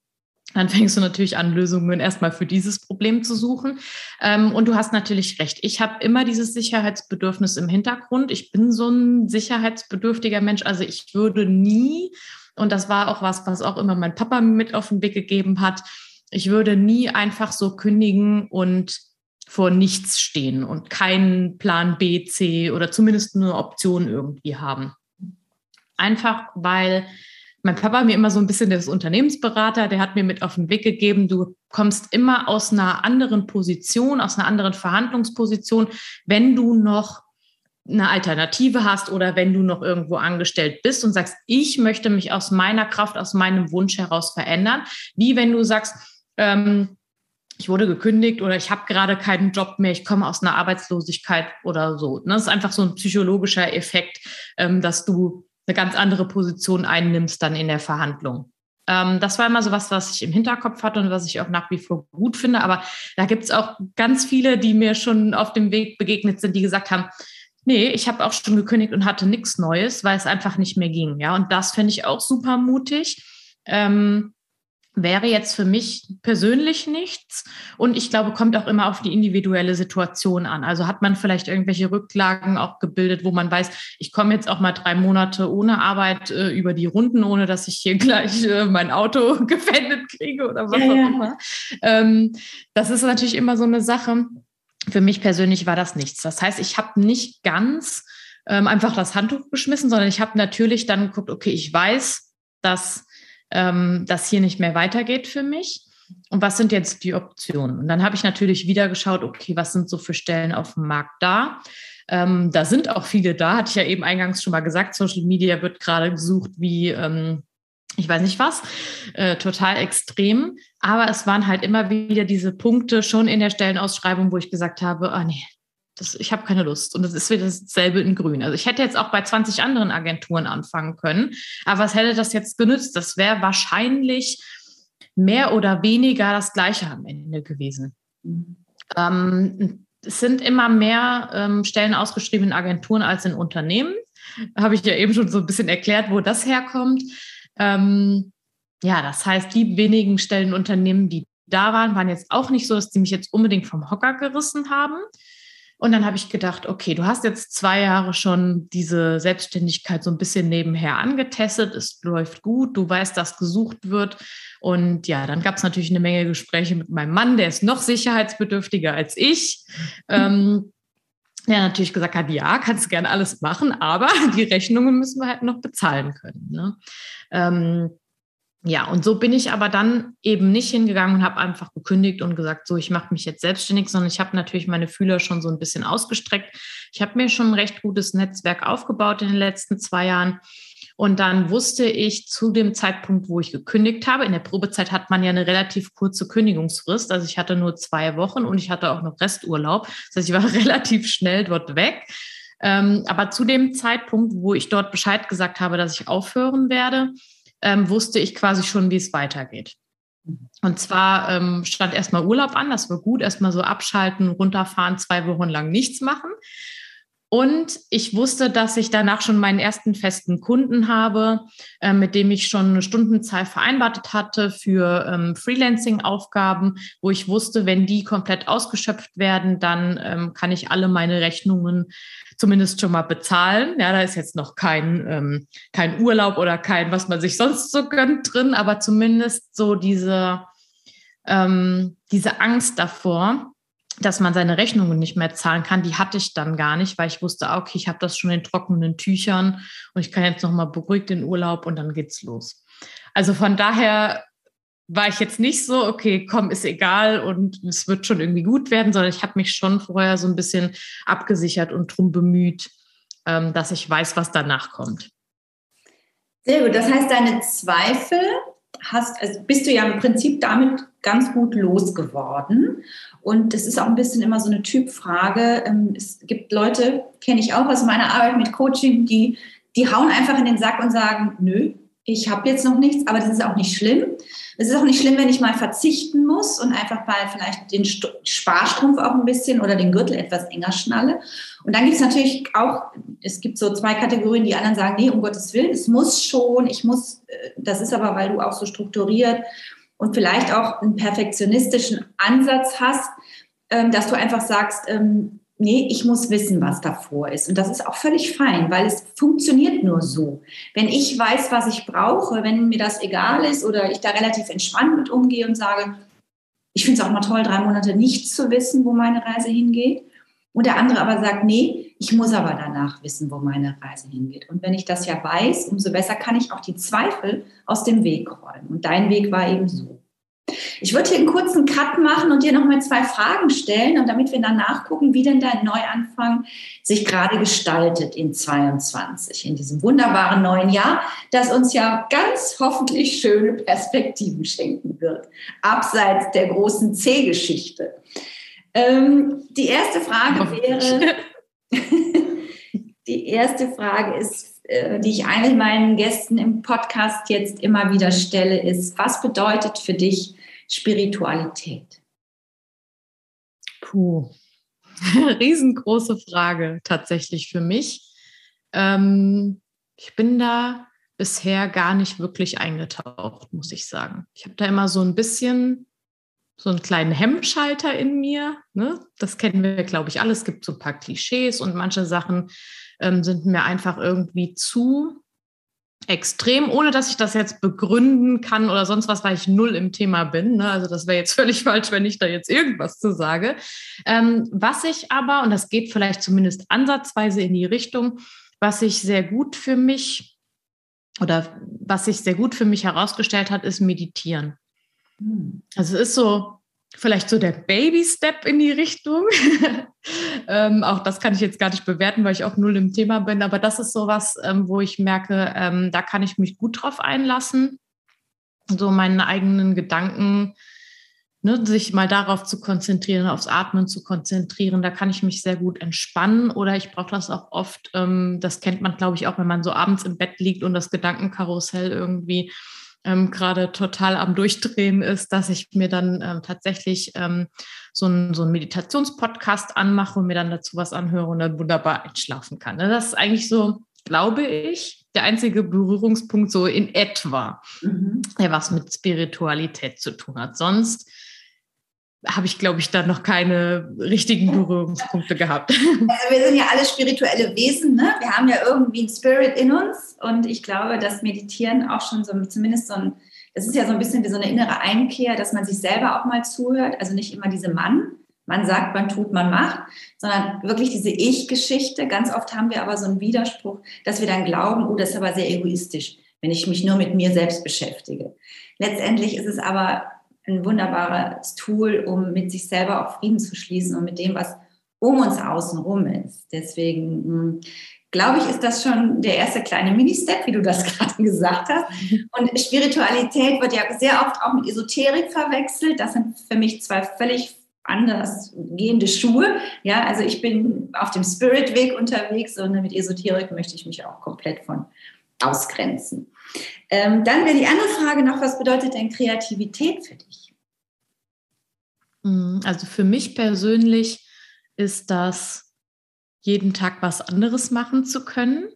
Dann fängst du natürlich an, Lösungen erstmal für dieses Problem zu suchen. Ähm, und du hast natürlich recht. Ich habe immer dieses Sicherheitsbedürfnis im Hintergrund. Ich bin so ein sicherheitsbedürftiger Mensch. Also ich würde nie, und das war auch was, was auch immer mein Papa mit auf den Weg gegeben hat, ich würde nie einfach so kündigen und vor nichts stehen und keinen Plan B, C oder zumindest eine Option irgendwie haben. Einfach weil mein Papa mir immer so ein bisschen der Unternehmensberater, der hat mir mit auf den Weg gegeben, du kommst immer aus einer anderen Position, aus einer anderen Verhandlungsposition, wenn du noch eine Alternative hast oder wenn du noch irgendwo angestellt bist und sagst, ich möchte mich aus meiner Kraft, aus meinem Wunsch heraus verändern, wie wenn du sagst, ähm, ich wurde gekündigt oder ich habe gerade keinen Job mehr, ich komme aus einer Arbeitslosigkeit oder so. Das ist einfach so ein psychologischer Effekt, ähm, dass du eine ganz andere Position einnimmst dann in der Verhandlung. Ähm, das war immer so was, was ich im Hinterkopf hatte und was ich auch nach wie vor gut finde. Aber da gibt es auch ganz viele, die mir schon auf dem Weg begegnet sind, die gesagt haben, nee, ich habe auch schon gekündigt und hatte nichts Neues, weil es einfach nicht mehr ging. Ja, und das finde ich auch super mutig. Ähm, wäre jetzt für mich persönlich nichts. Und ich glaube, kommt auch immer auf die individuelle Situation an. Also hat man vielleicht irgendwelche Rücklagen auch gebildet, wo man weiß, ich komme jetzt auch mal drei Monate ohne Arbeit äh, über die Runden, ohne dass ich hier gleich äh, mein Auto gefändet kriege oder was ja, auch immer. Ähm, das ist natürlich immer so eine Sache. Für mich persönlich war das nichts. Das heißt, ich habe nicht ganz ähm, einfach das Handtuch geschmissen, sondern ich habe natürlich dann geguckt, okay, ich weiß, dass ähm, das hier nicht mehr weitergeht für mich. Und was sind jetzt die Optionen? Und dann habe ich natürlich wieder geschaut, okay, was sind so für Stellen auf dem Markt da? Ähm, da sind auch viele da, hatte ich ja eben eingangs schon mal gesagt. Social Media wird gerade gesucht wie, ähm, ich weiß nicht was, äh, total extrem. Aber es waren halt immer wieder diese Punkte schon in der Stellenausschreibung, wo ich gesagt habe, oh nee, das, ich habe keine Lust. Und das ist wieder dasselbe in Grün. Also ich hätte jetzt auch bei 20 anderen Agenturen anfangen können. Aber was hätte das jetzt genützt? Das wäre wahrscheinlich mehr oder weniger das Gleiche am Ende gewesen. Mhm. Ähm, es sind immer mehr ähm, Stellen ausgeschrieben in Agenturen als in Unternehmen. Habe ich ja eben schon so ein bisschen erklärt, wo das herkommt. Ähm, ja, das heißt, die wenigen Stellen Unternehmen, die da waren, waren jetzt auch nicht so, dass die mich jetzt unbedingt vom Hocker gerissen haben. Und dann habe ich gedacht, okay, du hast jetzt zwei Jahre schon diese Selbstständigkeit so ein bisschen nebenher angetestet. Es läuft gut, du weißt, dass gesucht wird. Und ja, dann gab es natürlich eine Menge Gespräche mit meinem Mann, der ist noch sicherheitsbedürftiger als ich. Ähm, der natürlich gesagt hat, ja, kannst du gerne alles machen, aber die Rechnungen müssen wir halt noch bezahlen können. Ne? Ähm, ja, und so bin ich aber dann eben nicht hingegangen und habe einfach gekündigt und gesagt, so, ich mache mich jetzt selbstständig, sondern ich habe natürlich meine Fühler schon so ein bisschen ausgestreckt. Ich habe mir schon ein recht gutes Netzwerk aufgebaut in den letzten zwei Jahren. Und dann wusste ich zu dem Zeitpunkt, wo ich gekündigt habe, in der Probezeit hat man ja eine relativ kurze Kündigungsfrist. Also ich hatte nur zwei Wochen und ich hatte auch noch Resturlaub. Das heißt, ich war relativ schnell dort weg. Ähm, aber zu dem Zeitpunkt, wo ich dort Bescheid gesagt habe, dass ich aufhören werde, ähm, wusste ich quasi schon, wie es weitergeht. Und zwar ähm, stand erstmal Urlaub an, das war gut, erstmal so abschalten, runterfahren, zwei Wochen lang nichts machen. Und ich wusste, dass ich danach schon meinen ersten festen Kunden habe, äh, mit dem ich schon eine Stundenzahl vereinbart hatte für ähm, Freelancing-Aufgaben, wo ich wusste, wenn die komplett ausgeschöpft werden, dann ähm, kann ich alle meine Rechnungen zumindest schon mal bezahlen. Ja, da ist jetzt noch kein, ähm, kein Urlaub oder kein, was man sich sonst so gönnt drin, aber zumindest so diese, ähm, diese Angst davor, dass man seine Rechnungen nicht mehr zahlen kann, die hatte ich dann gar nicht, weil ich wusste, ah, okay, ich habe das schon in trockenen Tüchern und ich kann jetzt noch mal beruhigt in Urlaub und dann geht's los. Also von daher war ich jetzt nicht so, okay, komm, ist egal und es wird schon irgendwie gut werden, sondern ich habe mich schon vorher so ein bisschen abgesichert und drum bemüht, ähm, dass ich weiß, was danach kommt. Sehr gut. Das heißt, deine Zweifel hast, also bist du ja im Prinzip damit ganz gut losgeworden. Und es ist auch ein bisschen immer so eine Typfrage. Ähm, es gibt Leute, kenne ich auch aus meiner Arbeit mit Coaching, die, die hauen einfach in den Sack und sagen, nö, ich habe jetzt noch nichts, aber das ist auch nicht schlimm. Es ist auch nicht schlimm, wenn ich mal verzichten muss und einfach mal vielleicht den Sparstrumpf auch ein bisschen oder den Gürtel etwas enger schnalle. Und dann gibt es natürlich auch, es gibt so zwei Kategorien, die anderen sagen, nee, um Gottes Willen, es muss schon, ich muss, äh, das ist aber, weil du auch so strukturiert und vielleicht auch einen perfektionistischen Ansatz hast, ähm, dass du einfach sagst, ähm, nee, ich muss wissen, was davor ist. Und das ist auch völlig fein, weil es funktioniert nur so. Wenn ich weiß, was ich brauche, wenn mir das egal ist oder ich da relativ entspannt mit umgehe und sage, ich finde es auch mal toll, drei Monate nicht zu wissen, wo meine Reise hingeht. Und der andere aber sagt, nee, ich muss aber danach wissen, wo meine Reise hingeht. Und wenn ich das ja weiß, umso besser kann ich auch die Zweifel aus dem Weg räumen. Und dein Weg war eben so. Ich würde hier einen kurzen Cut machen und dir nochmal zwei Fragen stellen, und damit wir dann nachgucken, wie denn dein Neuanfang sich gerade gestaltet in 22, in diesem wunderbaren neuen Jahr, das uns ja ganz hoffentlich schöne Perspektiven schenken wird, abseits der großen C-Geschichte. Ähm, die erste Frage wäre, die erste Frage ist, äh, die ich eigentlich meinen Gästen im Podcast jetzt immer wieder stelle, ist, was bedeutet für dich Spiritualität? Puh, riesengroße Frage tatsächlich für mich. Ähm, ich bin da bisher gar nicht wirklich eingetaucht, muss ich sagen. Ich habe da immer so ein bisschen so einen kleinen Hemmschalter in mir. Ne? Das kennen wir, glaube ich, alle. Es gibt so ein paar Klischees und manche Sachen ähm, sind mir einfach irgendwie zu extrem, ohne dass ich das jetzt begründen kann oder sonst was, weil ich null im Thema bin. Ne? Also das wäre jetzt völlig falsch, wenn ich da jetzt irgendwas zu sage. Ähm, was ich aber, und das geht vielleicht zumindest ansatzweise in die Richtung, was ich sehr gut für mich oder was sich sehr gut für mich herausgestellt hat, ist Meditieren. Hm. Also es ist so vielleicht so der Baby-Step in die Richtung. ähm, auch das kann ich jetzt gar nicht bewerten, weil ich auch null im Thema bin. Aber das ist so was, ähm, wo ich merke, ähm, da kann ich mich gut drauf einlassen. So meinen eigenen Gedanken, ne, sich mal darauf zu konzentrieren, aufs Atmen zu konzentrieren. Da kann ich mich sehr gut entspannen. Oder ich brauche das auch oft, ähm, das kennt man, glaube ich, auch, wenn man so abends im Bett liegt und das Gedankenkarussell irgendwie ähm, gerade total am Durchdrehen ist, dass ich mir dann ähm, tatsächlich ähm, so einen so Meditationspodcast anmache und mir dann dazu was anhöre und dann wunderbar einschlafen kann. Das ist eigentlich so, glaube ich, der einzige Berührungspunkt so in etwa, mhm. der was mit Spiritualität zu tun hat. Sonst habe ich, glaube ich, da noch keine richtigen Berührungspunkte gehabt. Also wir sind ja alle spirituelle Wesen, ne? Wir haben ja irgendwie ein Spirit in uns und ich glaube, dass Meditieren auch schon so zumindest so ein, das ist ja so ein bisschen wie so eine innere Einkehr, dass man sich selber auch mal zuhört, also nicht immer diese Mann, man sagt, man tut, man macht, sondern wirklich diese Ich-Geschichte. Ganz oft haben wir aber so einen Widerspruch, dass wir dann glauben, oh, das ist aber sehr egoistisch, wenn ich mich nur mit mir selbst beschäftige. Letztendlich ist es aber ein wunderbares Tool, um mit sich selber auch Frieden zu schließen und mit dem, was um uns außen rum ist. Deswegen hm, glaube ich, ist das schon der erste kleine Mini-Step, wie du das gerade gesagt hast. Und Spiritualität wird ja sehr oft auch mit Esoterik verwechselt. Das sind für mich zwei völlig anders gehende Schuhe. Ja, also ich bin auf dem Spirit-Weg unterwegs und mit Esoterik möchte ich mich auch komplett von ausgrenzen. Ähm, dann wäre die andere Frage noch, was bedeutet denn Kreativität für dich? Mhm, also für mich persönlich ist das, jeden Tag was anderes machen zu können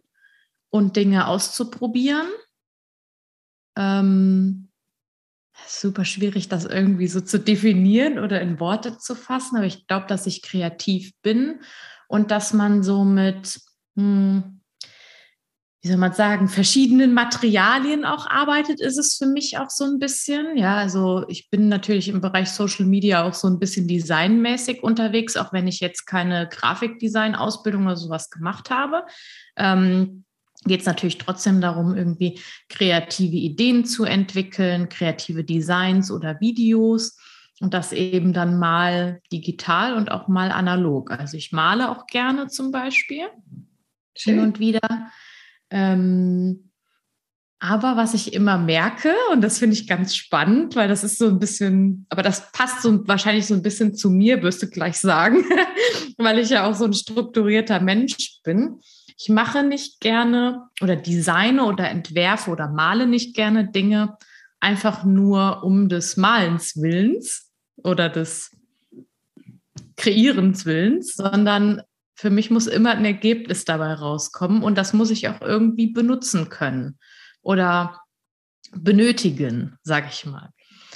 und Dinge auszuprobieren. Ähm, super schwierig, das irgendwie so zu definieren oder in Worte zu fassen, aber ich glaube, dass ich kreativ bin und dass man so mit, hm, wie soll man sagen, verschiedenen Materialien auch arbeitet, ist es für mich auch so ein bisschen. Ja, also ich bin natürlich im Bereich Social Media auch so ein bisschen designmäßig unterwegs, auch wenn ich jetzt keine Grafikdesign-Ausbildung oder sowas gemacht habe. Ähm, geht es natürlich trotzdem darum, irgendwie kreative Ideen zu entwickeln, kreative Designs oder Videos und das eben dann mal digital und auch mal analog. Also ich male auch gerne zum Beispiel Schön. hin und wieder. Ähm, aber was ich immer merke, und das finde ich ganz spannend, weil das ist so ein bisschen, aber das passt so wahrscheinlich so ein bisschen zu mir, wirst du gleich sagen, weil ich ja auch so ein strukturierter Mensch bin. Ich mache nicht gerne oder designe oder entwerfe oder male nicht gerne Dinge einfach nur um des Malens Willens oder des Kreierens Willens, sondern für mich muss immer ein Ergebnis dabei rauskommen und das muss ich auch irgendwie benutzen können oder benötigen, sage ich mal.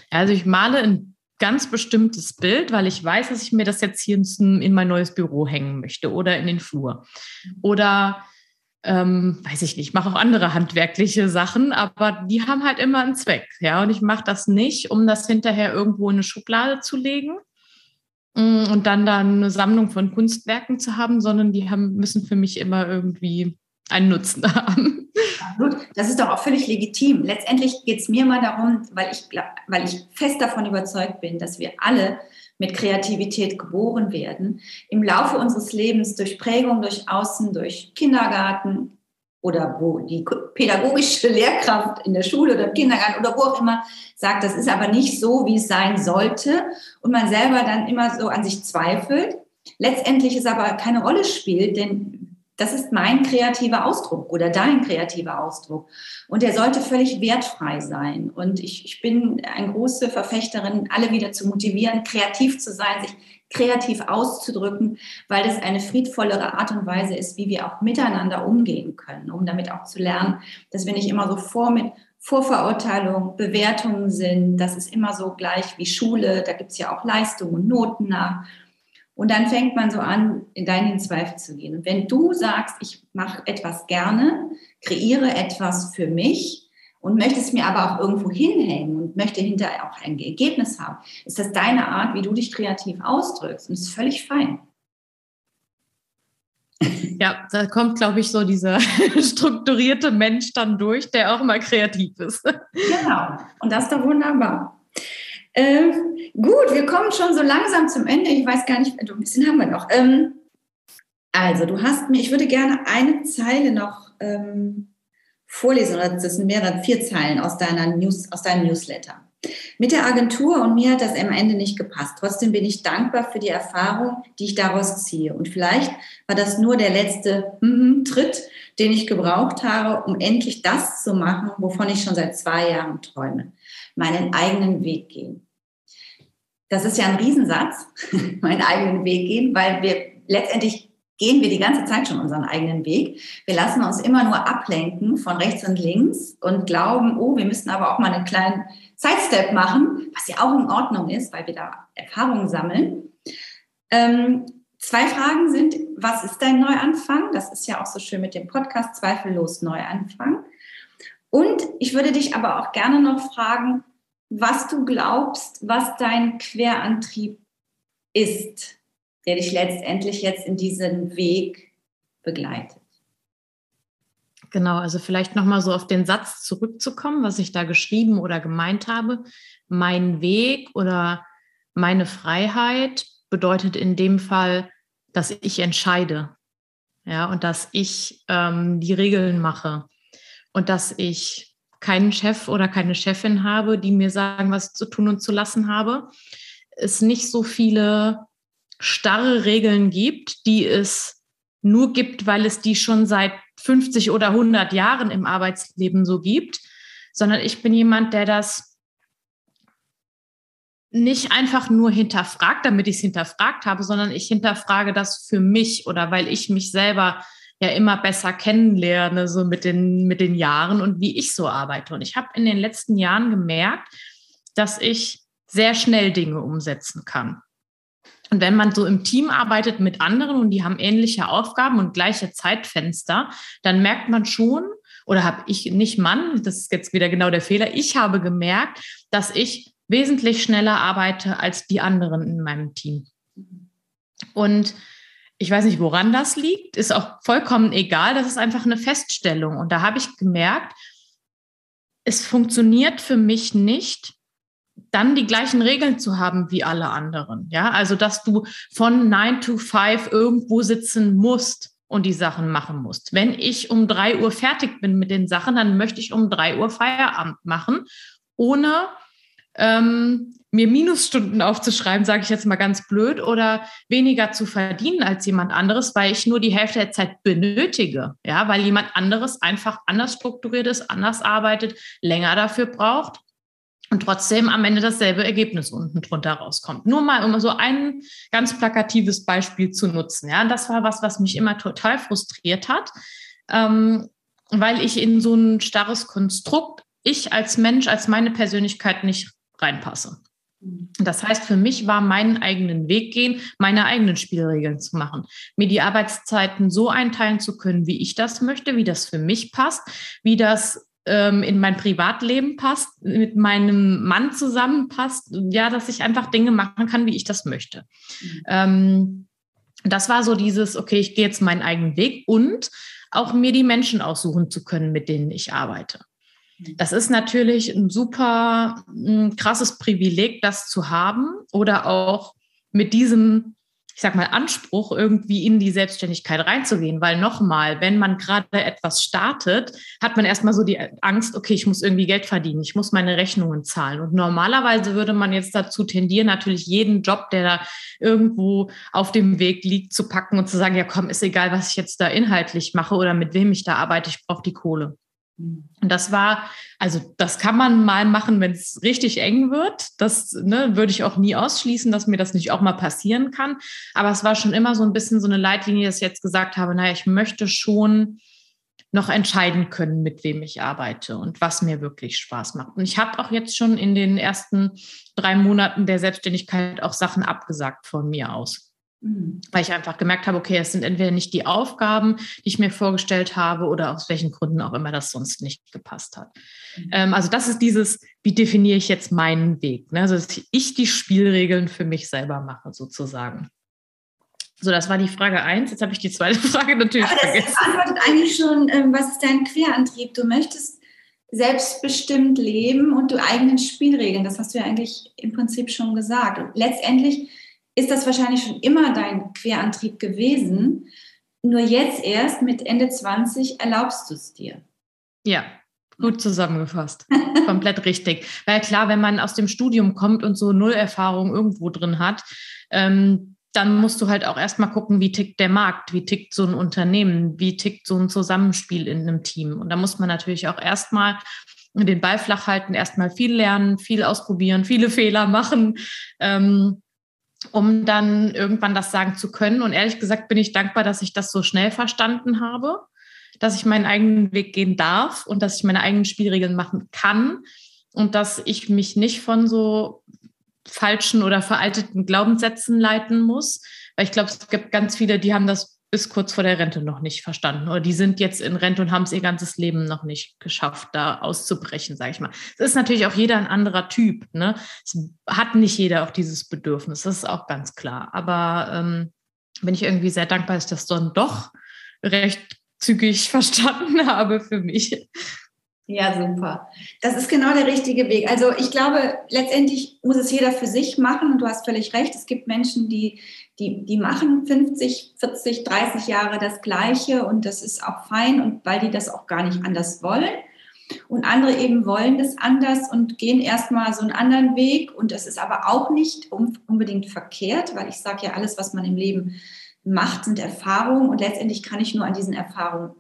Also ich male ein ganz bestimmtes Bild, weil ich weiß, dass ich mir das jetzt hier in mein neues Büro hängen möchte oder in den Flur. Oder ähm, weiß ich nicht, mache auch andere handwerkliche Sachen, aber die haben halt immer einen Zweck. Ja, und ich mache das nicht, um das hinterher irgendwo in eine Schublade zu legen und dann da eine Sammlung von Kunstwerken zu haben, sondern die haben, müssen für mich immer irgendwie einen Nutzen haben. Gut, das ist doch auch völlig legitim. Letztendlich geht es mir mal darum, weil ich, weil ich fest davon überzeugt bin, dass wir alle mit Kreativität geboren werden, im Laufe unseres Lebens durch Prägung, durch Außen, durch Kindergarten oder wo die pädagogische Lehrkraft in der Schule oder im Kindergarten oder wo auch immer sagt, das ist aber nicht so, wie es sein sollte und man selber dann immer so an sich zweifelt, letztendlich es aber keine Rolle spielt, denn das ist mein kreativer Ausdruck oder dein kreativer Ausdruck. Und der sollte völlig wertfrei sein. Und ich, ich bin eine große Verfechterin, alle wieder zu motivieren, kreativ zu sein, sich kreativ auszudrücken, weil das eine friedvollere Art und Weise ist, wie wir auch miteinander umgehen können, um damit auch zu lernen, dass wir nicht immer so vor mit Vorverurteilung, Bewertungen sind. Das ist immer so gleich wie Schule. Da gibt es ja auch Leistungen und Noten nach. Und dann fängt man so an, in deinen Zweifel zu gehen. Und wenn du sagst, ich mache etwas gerne, kreiere etwas für mich und möchte es mir aber auch irgendwo hinhängen und möchte hinterher auch ein Ergebnis haben, ist das deine Art, wie du dich kreativ ausdrückst. Und das ist völlig fein. Ja, da kommt, glaube ich, so dieser strukturierte Mensch dann durch, der auch mal kreativ ist. Genau. Und das ist doch wunderbar. Ähm, gut, wir kommen schon so langsam zum Ende. Ich weiß gar nicht, ein bisschen haben wir noch. Ähm, also, du hast mir, ich würde gerne eine Zeile noch ähm, vorlesen, oder das sind mehrere, vier Zeilen aus, deiner News, aus deinem Newsletter. Mit der Agentur und mir hat das am Ende nicht gepasst. Trotzdem bin ich dankbar für die Erfahrung, die ich daraus ziehe. Und vielleicht war das nur der letzte mm Tritt, den ich gebraucht habe, um endlich das zu machen, wovon ich schon seit zwei Jahren träume. Meinen eigenen Weg gehen das ist ja ein Riesensatz, meinen eigenen Weg gehen, weil wir letztendlich gehen wir die ganze Zeit schon unseren eigenen Weg. Wir lassen uns immer nur ablenken von rechts und links und glauben, oh, wir müssen aber auch mal einen kleinen Sidestep machen, was ja auch in Ordnung ist, weil wir da Erfahrungen sammeln. Ähm, zwei Fragen sind, was ist dein Neuanfang? Das ist ja auch so schön mit dem Podcast, zweifellos Neuanfang. Und ich würde dich aber auch gerne noch fragen, was du glaubst, was dein Querantrieb ist, der dich letztendlich jetzt in diesen Weg begleitet. Genau, also vielleicht nochmal so auf den Satz zurückzukommen, was ich da geschrieben oder gemeint habe. Mein Weg oder meine Freiheit bedeutet in dem Fall, dass ich entscheide. Ja, und dass ich ähm, die Regeln mache und dass ich keinen Chef oder keine Chefin habe, die mir sagen, was zu tun und zu lassen habe. Es nicht so viele starre Regeln gibt, die es nur gibt, weil es die schon seit 50 oder 100 Jahren im Arbeitsleben so gibt, sondern ich bin jemand, der das nicht einfach nur hinterfragt, damit ich es hinterfragt habe, sondern ich hinterfrage das für mich oder weil ich mich selber ja immer besser kennenlerne, so mit den, mit den Jahren und wie ich so arbeite. Und ich habe in den letzten Jahren gemerkt, dass ich sehr schnell Dinge umsetzen kann. Und wenn man so im Team arbeitet mit anderen und die haben ähnliche Aufgaben und gleiche Zeitfenster, dann merkt man schon, oder habe ich nicht Mann, das ist jetzt wieder genau der Fehler, ich habe gemerkt, dass ich wesentlich schneller arbeite als die anderen in meinem Team. Und ich weiß nicht, woran das liegt, ist auch vollkommen egal. Das ist einfach eine Feststellung. Und da habe ich gemerkt, es funktioniert für mich nicht, dann die gleichen Regeln zu haben wie alle anderen. Ja, also dass du von 9 to 5 irgendwo sitzen musst und die Sachen machen musst. Wenn ich um 3 Uhr fertig bin mit den Sachen, dann möchte ich um 3 Uhr Feierabend machen, ohne ähm, mir Minusstunden aufzuschreiben, sage ich jetzt mal ganz blöd, oder weniger zu verdienen als jemand anderes, weil ich nur die Hälfte der Zeit benötige, ja, weil jemand anderes einfach anders strukturiert ist, anders arbeitet, länger dafür braucht und trotzdem am Ende dasselbe Ergebnis unten drunter rauskommt. Nur mal, um so ein ganz plakatives Beispiel zu nutzen. Ja, das war was, was mich immer total frustriert hat, ähm, weil ich in so ein starres Konstrukt, ich als Mensch, als meine Persönlichkeit nicht reinpasse. Das heißt, für mich war meinen eigenen Weg gehen, meine eigenen Spielregeln zu machen, mir die Arbeitszeiten so einteilen zu können, wie ich das möchte, wie das für mich passt, wie das ähm, in mein Privatleben passt, mit meinem Mann zusammenpasst, ja, dass ich einfach Dinge machen kann, wie ich das möchte. Mhm. Ähm, das war so dieses, okay, ich gehe jetzt meinen eigenen Weg und auch mir die Menschen aussuchen zu können, mit denen ich arbeite. Das ist natürlich ein super ein krasses Privileg, das zu haben oder auch mit diesem, ich sag mal, Anspruch irgendwie in die Selbstständigkeit reinzugehen. Weil nochmal, wenn man gerade etwas startet, hat man erstmal so die Angst, okay, ich muss irgendwie Geld verdienen, ich muss meine Rechnungen zahlen. Und normalerweise würde man jetzt dazu tendieren, natürlich jeden Job, der da irgendwo auf dem Weg liegt, zu packen und zu sagen, ja komm, ist egal, was ich jetzt da inhaltlich mache oder mit wem ich da arbeite, ich brauche die Kohle. Und das war, also das kann man mal machen, wenn es richtig eng wird. Das ne, würde ich auch nie ausschließen, dass mir das nicht auch mal passieren kann. Aber es war schon immer so ein bisschen so eine Leitlinie, dass ich jetzt gesagt habe, naja, ich möchte schon noch entscheiden können, mit wem ich arbeite und was mir wirklich Spaß macht. Und ich habe auch jetzt schon in den ersten drei Monaten der Selbstständigkeit auch Sachen abgesagt von mir aus. Mhm. Weil ich einfach gemerkt habe, okay, es sind entweder nicht die Aufgaben, die ich mir vorgestellt habe oder aus welchen Gründen auch immer das sonst nicht gepasst hat. Mhm. Ähm, also das ist dieses, wie definiere ich jetzt meinen Weg? Ne? Also dass ich die Spielregeln für mich selber mache, sozusagen. So, das war die Frage eins. Jetzt habe ich die zweite Frage natürlich Aber das vergessen. beantwortet eigentlich schon, ähm, was ist dein Querantrieb? Du möchtest selbstbestimmt leben und du eigenen Spielregeln. Das hast du ja eigentlich im Prinzip schon gesagt. Und letztendlich ist das wahrscheinlich schon immer dein Querantrieb gewesen. Nur jetzt erst mit Ende 20 erlaubst du es dir. Ja, gut zusammengefasst. Komplett richtig. Weil klar, wenn man aus dem Studium kommt und so null Erfahrung irgendwo drin hat, ähm, dann musst du halt auch erstmal gucken, wie tickt der Markt, wie tickt so ein Unternehmen, wie tickt so ein Zusammenspiel in einem Team. Und da muss man natürlich auch erstmal den Ball flach halten, erstmal viel lernen, viel ausprobieren, viele Fehler machen. Ähm, um dann irgendwann das sagen zu können. Und ehrlich gesagt bin ich dankbar, dass ich das so schnell verstanden habe, dass ich meinen eigenen Weg gehen darf und dass ich meine eigenen Spielregeln machen kann und dass ich mich nicht von so falschen oder veralteten Glaubenssätzen leiten muss. Weil ich glaube, es gibt ganz viele, die haben das bis kurz vor der Rente noch nicht verstanden oder die sind jetzt in Rente und haben es ihr ganzes Leben noch nicht geschafft, da auszubrechen, sage ich mal. Es ist natürlich auch jeder ein anderer Typ. Ne? Es hat nicht jeder auch dieses Bedürfnis, das ist auch ganz klar. Aber ähm, bin ich irgendwie sehr dankbar, dass ich das dann doch recht zügig verstanden habe für mich. Ja, super. Das ist genau der richtige Weg. Also ich glaube, letztendlich muss es jeder für sich machen und du hast völlig recht. Es gibt Menschen, die, die, die machen 50, 40, 30 Jahre das Gleiche und das ist auch fein und weil die das auch gar nicht anders wollen. Und andere eben wollen das anders und gehen erstmal so einen anderen Weg. Und das ist aber auch nicht unbedingt verkehrt, weil ich sage ja, alles, was man im Leben macht, sind Erfahrungen und letztendlich kann ich nur an diesen Erfahrungen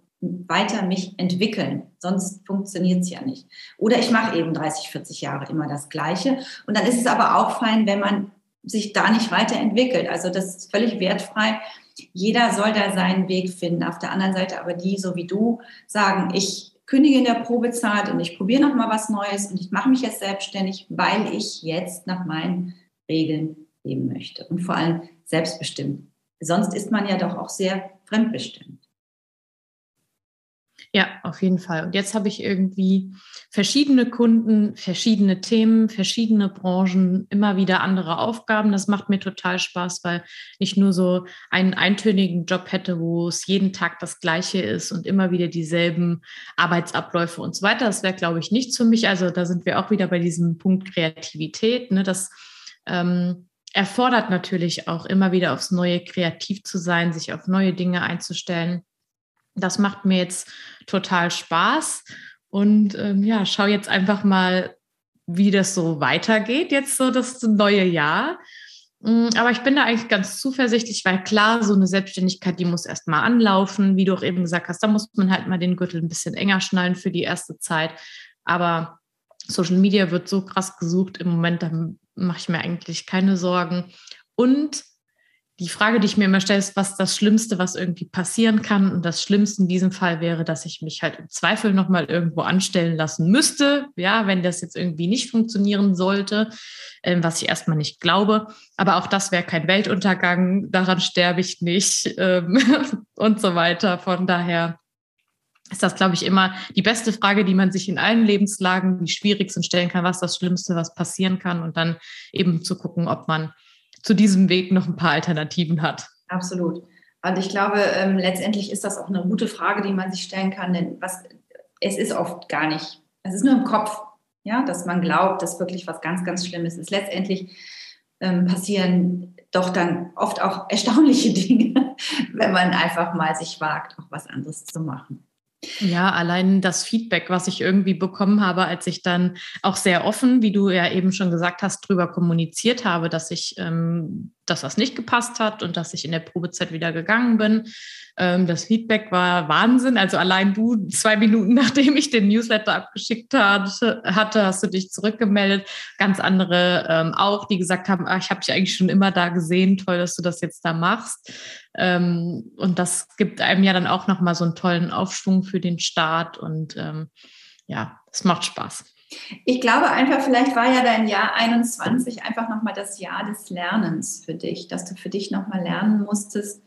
weiter mich entwickeln. Sonst funktioniert es ja nicht. Oder ich mache eben 30, 40 Jahre immer das Gleiche. Und dann ist es aber auch fein, wenn man sich da nicht weiterentwickelt. Also das ist völlig wertfrei. Jeder soll da seinen Weg finden. Auf der anderen Seite aber die, so wie du, sagen, ich kündige in der Probezeit und ich probiere noch mal was Neues und ich mache mich jetzt selbstständig, weil ich jetzt nach meinen Regeln leben möchte und vor allem selbstbestimmt. Sonst ist man ja doch auch sehr fremdbestimmt. Ja, auf jeden Fall. Und jetzt habe ich irgendwie verschiedene Kunden, verschiedene Themen, verschiedene Branchen, immer wieder andere Aufgaben. Das macht mir total Spaß, weil ich nur so einen eintönigen Job hätte, wo es jeden Tag das Gleiche ist und immer wieder dieselben Arbeitsabläufe und so weiter. Das wäre, glaube ich, nichts für mich. Also da sind wir auch wieder bei diesem Punkt Kreativität. Ne? Das ähm, erfordert natürlich auch immer wieder aufs Neue kreativ zu sein, sich auf neue Dinge einzustellen. Das macht mir jetzt total Spaß. Und ähm, ja, schau jetzt einfach mal, wie das so weitergeht, jetzt so das neue Jahr. Mm, aber ich bin da eigentlich ganz zuversichtlich, weil klar, so eine Selbstständigkeit, die muss erst mal anlaufen, wie du auch eben gesagt hast, da muss man halt mal den Gürtel ein bisschen enger schnallen für die erste Zeit. Aber Social Media wird so krass gesucht im Moment, da mache ich mir eigentlich keine Sorgen. Und die Frage, die ich mir immer stelle, ist, was das Schlimmste, was irgendwie passieren kann. Und das Schlimmste in diesem Fall wäre, dass ich mich halt im Zweifel nochmal irgendwo anstellen lassen müsste. Ja, wenn das jetzt irgendwie nicht funktionieren sollte, äh, was ich erstmal nicht glaube. Aber auch das wäre kein Weltuntergang. Daran sterbe ich nicht ähm, und so weiter. Von daher ist das, glaube ich, immer die beste Frage, die man sich in allen Lebenslagen, die schwierig sind, stellen kann. Was das Schlimmste, was passieren kann? Und dann eben zu gucken, ob man zu diesem Weg noch ein paar Alternativen hat. Absolut. Und ich glaube, ähm, letztendlich ist das auch eine gute Frage, die man sich stellen kann, denn was, es ist oft gar nicht, es ist nur im Kopf, ja, dass man glaubt, dass wirklich was ganz, ganz Schlimmes ist. Letztendlich ähm, passieren doch dann oft auch erstaunliche Dinge, wenn man einfach mal sich wagt, auch was anderes zu machen. Ja, allein das Feedback, was ich irgendwie bekommen habe, als ich dann auch sehr offen, wie du ja eben schon gesagt hast, darüber kommuniziert habe, dass ich, ähm, dass das nicht gepasst hat und dass ich in der Probezeit wieder gegangen bin. Ähm, das Feedback war Wahnsinn. Also allein du, zwei Minuten nachdem ich den Newsletter abgeschickt hatte, hatte hast du dich zurückgemeldet. Ganz andere ähm, auch, die gesagt haben, ah, ich habe dich eigentlich schon immer da gesehen. Toll, dass du das jetzt da machst. Ähm, und das gibt einem ja dann auch nochmal so einen tollen Aufschwung für den Start. Und ähm, ja, es macht Spaß. Ich glaube einfach, vielleicht war ja dein Jahr 21 einfach nochmal das Jahr des Lernens für dich, dass du für dich nochmal lernen musstest,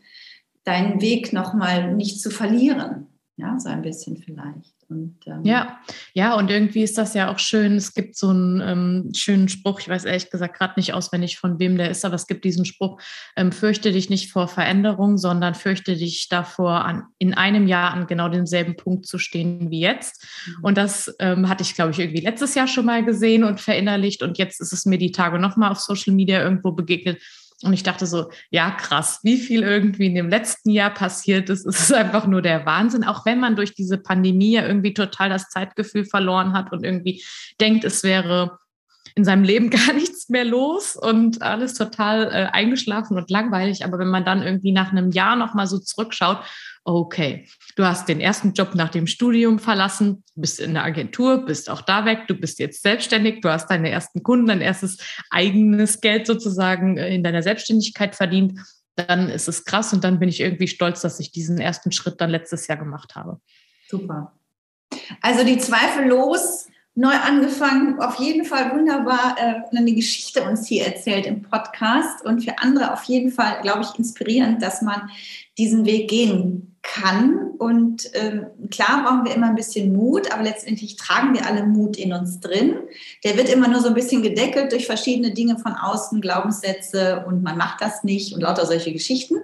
deinen Weg nochmal nicht zu verlieren. Ja, so ein bisschen vielleicht. Und, ähm, ja, ja, und irgendwie ist das ja auch schön. Es gibt so einen ähm, schönen Spruch, ich weiß ehrlich gesagt gerade nicht auswendig, von wem der ist, aber es gibt diesen Spruch, ähm, fürchte dich nicht vor Veränderung, sondern fürchte dich davor, an, in einem Jahr an genau demselben Punkt zu stehen wie jetzt. Mhm. Und das ähm, hatte ich, glaube ich, irgendwie letztes Jahr schon mal gesehen und verinnerlicht. Und jetzt ist es mir die Tage nochmal auf Social Media irgendwo begegnet und ich dachte so, ja, krass, wie viel irgendwie in dem letzten Jahr passiert ist. Ist einfach nur der Wahnsinn. Auch wenn man durch diese Pandemie ja irgendwie total das Zeitgefühl verloren hat und irgendwie denkt, es wäre in seinem Leben gar nichts mehr los und alles total äh, eingeschlafen und langweilig. Aber wenn man dann irgendwie nach einem Jahr nochmal so zurückschaut, okay, du hast den ersten Job nach dem Studium verlassen, bist in der Agentur, bist auch da weg, du bist jetzt selbstständig, du hast deine ersten Kunden, dein erstes eigenes Geld sozusagen äh, in deiner Selbstständigkeit verdient, dann ist es krass und dann bin ich irgendwie stolz, dass ich diesen ersten Schritt dann letztes Jahr gemacht habe. Super. Also die zweifellos neu angefangen, auf jeden Fall wunderbar äh, eine Geschichte uns hier erzählt im Podcast. Und für andere auf jeden Fall, glaube ich, inspirierend, dass man diesen Weg gehen kann. Und ähm, klar brauchen wir immer ein bisschen Mut, aber letztendlich tragen wir alle Mut in uns drin. Der wird immer nur so ein bisschen gedeckelt durch verschiedene Dinge von außen, Glaubenssätze und man macht das nicht und lauter solche Geschichten.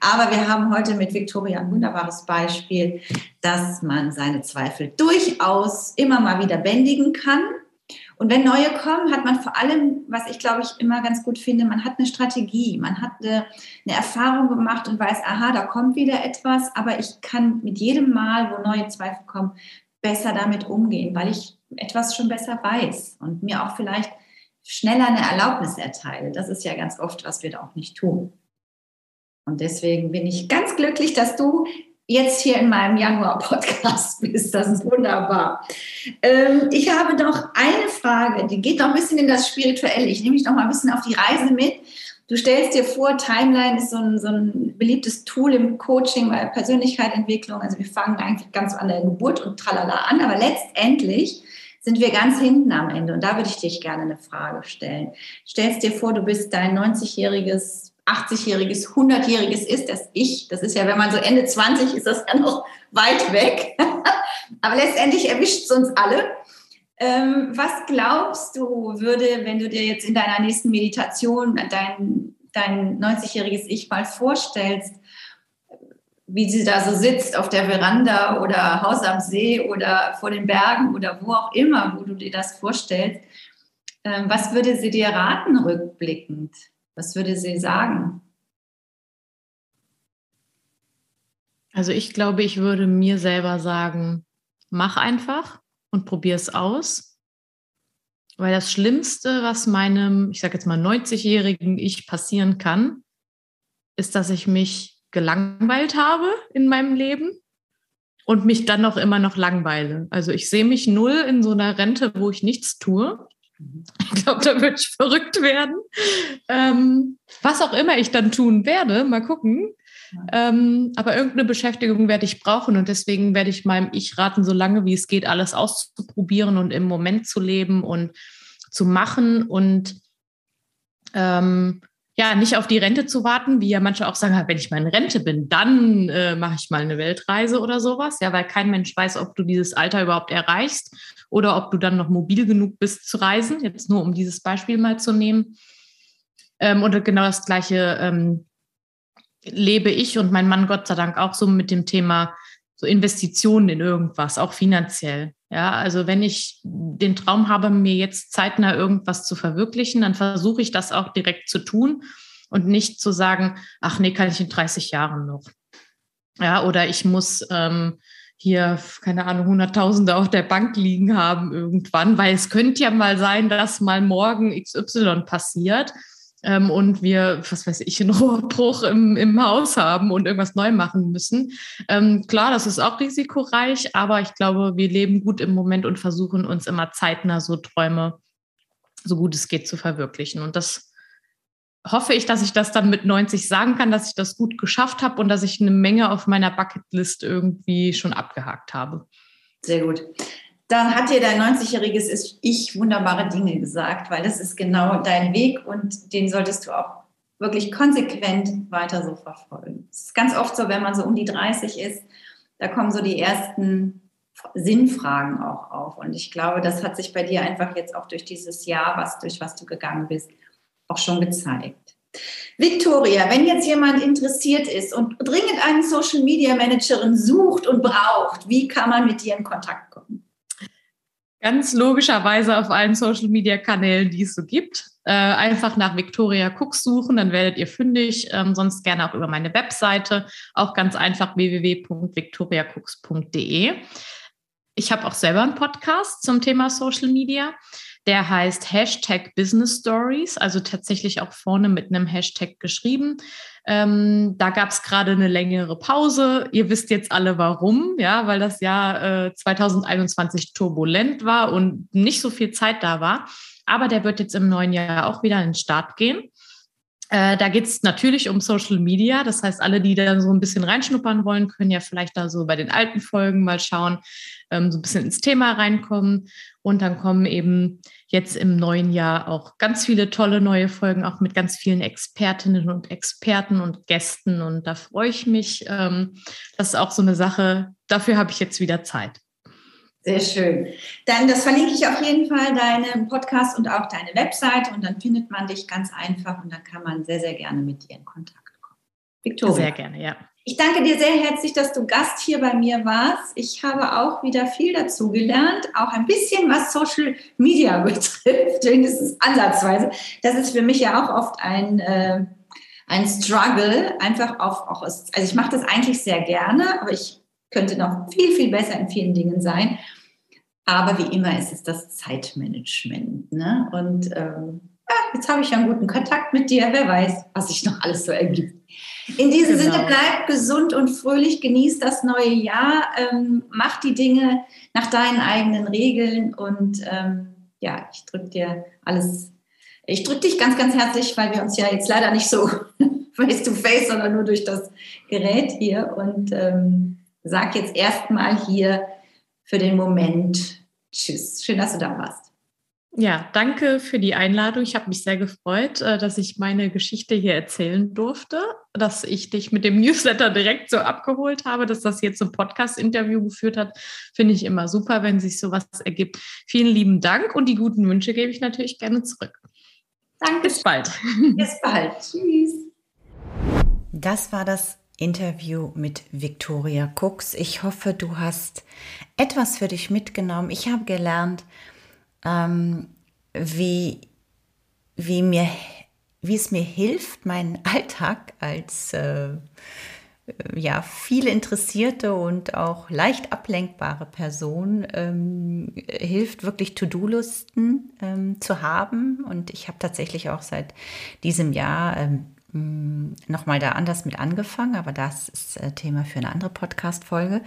Aber wir haben heute mit Victoria ein wunderbares Beispiel, dass man seine Zweifel durchaus immer mal wieder bändigen kann und wenn neue kommen, hat man vor allem, was ich glaube ich immer ganz gut finde, man hat eine Strategie, man hat eine, eine, Erfahrung gemacht und weiß, aha, da kommt wieder etwas, aber ich kann mit jedem Mal, wo neue Zweifel kommen, besser damit umgehen, weil ich etwas schon besser weiß und mir auch vielleicht schneller eine Erlaubnis erteile. Das ist ja ganz oft, was wir da auch nicht tun. Und deswegen bin ich ganz glücklich, dass du jetzt hier in meinem Januar-Podcast bist. Das ist wunderbar. Ähm, ich habe noch eine Frage, die geht noch ein bisschen in das Spirituelle. Ich nehme dich noch mal ein bisschen auf die Reise mit. Du stellst dir vor, Timeline ist so ein, so ein beliebtes Tool im Coaching bei Persönlichkeitsentwicklung. Also wir fangen eigentlich ganz an der Geburt und tralala an, aber letztendlich sind wir ganz hinten am Ende. Und da würde ich dich gerne eine Frage stellen. Stellst dir vor, du bist dein 90-jähriges 80-jähriges, 100-jähriges ist, das Ich, das ist ja, wenn man so Ende 20 ist, das ja noch weit weg. Aber letztendlich erwischt es uns alle. Ähm, was glaubst du, würde, wenn du dir jetzt in deiner nächsten Meditation dein, dein 90-jähriges Ich mal vorstellst, wie sie da so sitzt auf der Veranda oder Haus am See oder vor den Bergen oder wo auch immer, wo du dir das vorstellst, ähm, was würde sie dir raten rückblickend? Was würde sie sagen? Also ich glaube, ich würde mir selber sagen, mach einfach und probier es aus. Weil das Schlimmste, was meinem, ich sage jetzt mal 90-jährigen Ich passieren kann, ist, dass ich mich gelangweilt habe in meinem Leben und mich dann noch immer noch langweile. Also ich sehe mich null in so einer Rente, wo ich nichts tue. Ich glaube, da würde ich verrückt werden. Ähm, was auch immer ich dann tun werde, mal gucken. Ähm, aber irgendeine Beschäftigung werde ich brauchen und deswegen werde ich meinem Ich raten, so lange wie es geht, alles auszuprobieren und im Moment zu leben und zu machen und ähm, ja, nicht auf die Rente zu warten, wie ja manche auch sagen, wenn ich mal in Rente bin, dann äh, mache ich mal eine Weltreise oder sowas, ja, weil kein Mensch weiß, ob du dieses Alter überhaupt erreichst oder ob du dann noch mobil genug bist zu reisen. Jetzt nur um dieses Beispiel mal zu nehmen. Ähm, und genau das Gleiche ähm, lebe ich und mein Mann Gott sei Dank auch so mit dem Thema so Investitionen in irgendwas, auch finanziell. Ja, also wenn ich den Traum habe, mir jetzt zeitnah irgendwas zu verwirklichen, dann versuche ich das auch direkt zu tun und nicht zu sagen, ach nee, kann ich in 30 Jahren noch. Ja, oder ich muss ähm, hier, keine Ahnung, Hunderttausende auf der Bank liegen haben irgendwann, weil es könnte ja mal sein, dass mal morgen XY passiert ähm, und wir, was weiß ich, einen Rohrbruch im, im Haus haben und irgendwas neu machen müssen. Ähm, klar, das ist auch risikoreich, aber ich glaube, wir leben gut im Moment und versuchen uns immer zeitnah so Träume, so gut es geht, zu verwirklichen. Und das hoffe ich, dass ich das dann mit 90 sagen kann, dass ich das gut geschafft habe und dass ich eine Menge auf meiner Bucketlist irgendwie schon abgehakt habe. Sehr gut. Dann hat dir dein 90-jähriges Ich wunderbare Dinge gesagt, weil das ist genau dein Weg und den solltest du auch wirklich konsequent weiter so verfolgen. Es ist ganz oft so, wenn man so um die 30 ist, da kommen so die ersten Sinnfragen auch auf. Und ich glaube, das hat sich bei dir einfach jetzt auch durch dieses Jahr, was, durch was du gegangen bist, auch schon gezeigt. Victoria, wenn jetzt jemand interessiert ist und dringend einen Social Media Managerin sucht und braucht, wie kann man mit dir in Kontakt kommen? Ganz logischerweise auf allen Social Media Kanälen, die es so gibt. Äh, einfach nach Victoria Cooks suchen, dann werdet ihr fündig. Ähm, sonst gerne auch über meine Webseite, auch ganz einfach www.victoriacooks.de. Ich habe auch selber einen Podcast zum Thema Social Media. Der heißt Hashtag Business Stories, also tatsächlich auch vorne mit einem Hashtag geschrieben. Ähm, da gab es gerade eine längere Pause. Ihr wisst jetzt alle warum, ja, weil das Jahr äh, 2021 turbulent war und nicht so viel Zeit da war. Aber der wird jetzt im neuen Jahr auch wieder in den Start gehen. Äh, da geht es natürlich um Social Media. Das heißt, alle, die da so ein bisschen reinschnuppern wollen, können ja vielleicht da so bei den alten Folgen mal schauen, ähm, so ein bisschen ins Thema reinkommen. Und dann kommen eben jetzt im neuen Jahr auch ganz viele tolle neue Folgen, auch mit ganz vielen Expertinnen und Experten und Gästen. Und da freue ich mich. Ähm, das ist auch so eine Sache, dafür habe ich jetzt wieder Zeit. Sehr schön. Dann, das verlinke ich auf jeden Fall, deinen Podcast und auch deine Webseite und dann findet man dich ganz einfach und dann kann man sehr, sehr gerne mit dir in Kontakt kommen. Victoria. Sehr gerne, ja. Ich danke dir sehr herzlich, dass du Gast hier bei mir warst. Ich habe auch wieder viel dazu gelernt, auch ein bisschen, was Social Media betrifft, wenigstens ansatzweise. Das ist für mich ja auch oft ein, äh, ein Struggle, einfach auf, auch, also ich mache das eigentlich sehr gerne, aber ich könnte noch viel, viel besser in vielen Dingen sein. Aber wie immer ist es das Zeitmanagement. Ne? Und ähm, ja, jetzt habe ich ja einen guten Kontakt mit dir. Wer weiß, was sich noch alles so ergibt. In diesem genau. Sinne, bleib gesund und fröhlich, genieß das neue Jahr, ähm, mach die Dinge nach deinen eigenen Regeln und ähm, ja, ich drücke dir alles, ich drücke dich ganz, ganz herzlich, weil wir uns ja jetzt leider nicht so face to face, sondern nur durch das Gerät hier und ähm, sag jetzt erstmal hier für den Moment Tschüss. Schön, dass du da warst. Ja, danke für die Einladung. Ich habe mich sehr gefreut, äh, dass ich meine Geschichte hier erzählen durfte, dass ich dich mit dem Newsletter direkt so abgeholt habe, dass das jetzt zum Podcast-Interview geführt hat. Finde ich immer super, wenn sich sowas ergibt. Vielen lieben Dank und die guten Wünsche gebe ich natürlich gerne zurück. Danke. Bis bald. Bis bald. Tschüss. Das war das Interview mit Victoria Cooks. Ich hoffe, du hast etwas für dich mitgenommen. Ich habe gelernt, ähm, wie, wie, mir, wie es mir hilft, meinen Alltag als äh, ja, viel interessierte und auch leicht ablenkbare Person ähm, hilft, wirklich To-Do-Listen ähm, zu haben. Und ich habe tatsächlich auch seit diesem Jahr ähm, nochmal da anders mit angefangen, aber das ist äh, Thema für eine andere Podcast-Folge.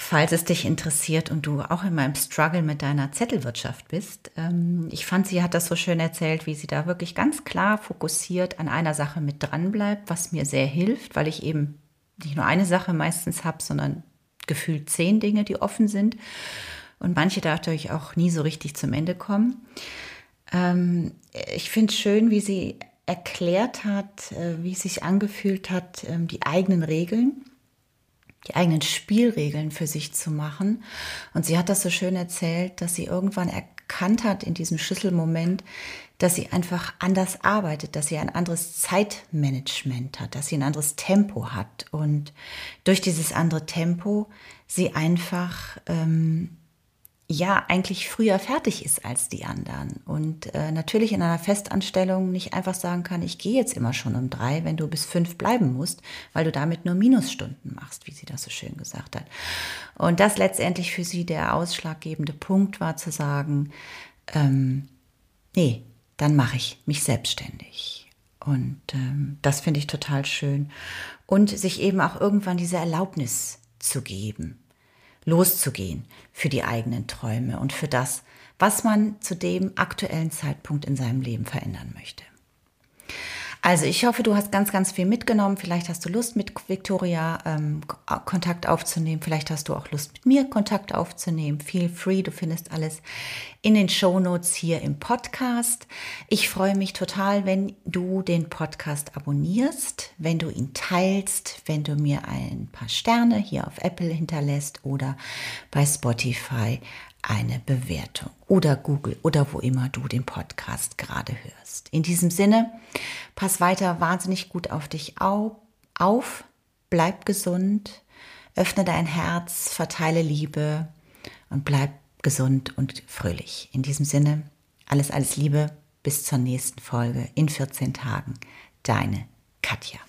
Falls es dich interessiert und du auch in meinem Struggle mit deiner Zettelwirtschaft bist, ähm, ich fand, sie hat das so schön erzählt, wie sie da wirklich ganz klar fokussiert an einer Sache mit dran bleibt, was mir sehr hilft, weil ich eben nicht nur eine Sache meistens habe, sondern gefühlt zehn Dinge, die offen sind und manche dadurch auch nie so richtig zum Ende kommen. Ähm, ich finde es schön, wie sie erklärt hat, äh, wie es sich angefühlt hat, ähm, die eigenen Regeln, die eigenen Spielregeln für sich zu machen. Und sie hat das so schön erzählt, dass sie irgendwann erkannt hat in diesem Schlüsselmoment, dass sie einfach anders arbeitet, dass sie ein anderes Zeitmanagement hat, dass sie ein anderes Tempo hat. Und durch dieses andere Tempo sie einfach ähm, ja eigentlich früher fertig ist als die anderen und äh, natürlich in einer Festanstellung nicht einfach sagen kann, ich gehe jetzt immer schon um drei, wenn du bis fünf bleiben musst, weil du damit nur Minusstunden machst, wie sie das so schön gesagt hat. Und das letztendlich für sie der ausschlaggebende Punkt war zu sagen, ähm, nee, dann mache ich mich selbstständig. Und ähm, das finde ich total schön. Und sich eben auch irgendwann diese Erlaubnis zu geben loszugehen für die eigenen Träume und für das, was man zu dem aktuellen Zeitpunkt in seinem Leben verändern möchte. Also ich hoffe, du hast ganz, ganz viel mitgenommen. Vielleicht hast du Lust, mit Victoria ähm, Kontakt aufzunehmen. Vielleicht hast du auch Lust, mit mir Kontakt aufzunehmen. Feel free, du findest alles in den Show Notes hier im Podcast. Ich freue mich total, wenn du den Podcast abonnierst, wenn du ihn teilst, wenn du mir ein paar Sterne hier auf Apple hinterlässt oder bei Spotify eine Bewertung oder Google oder wo immer du den Podcast gerade hörst. In diesem Sinne, pass weiter wahnsinnig gut auf dich auf, bleib gesund, öffne dein Herz, verteile Liebe und bleib gesund und fröhlich. In diesem Sinne, alles, alles Liebe, bis zur nächsten Folge in 14 Tagen. Deine Katja.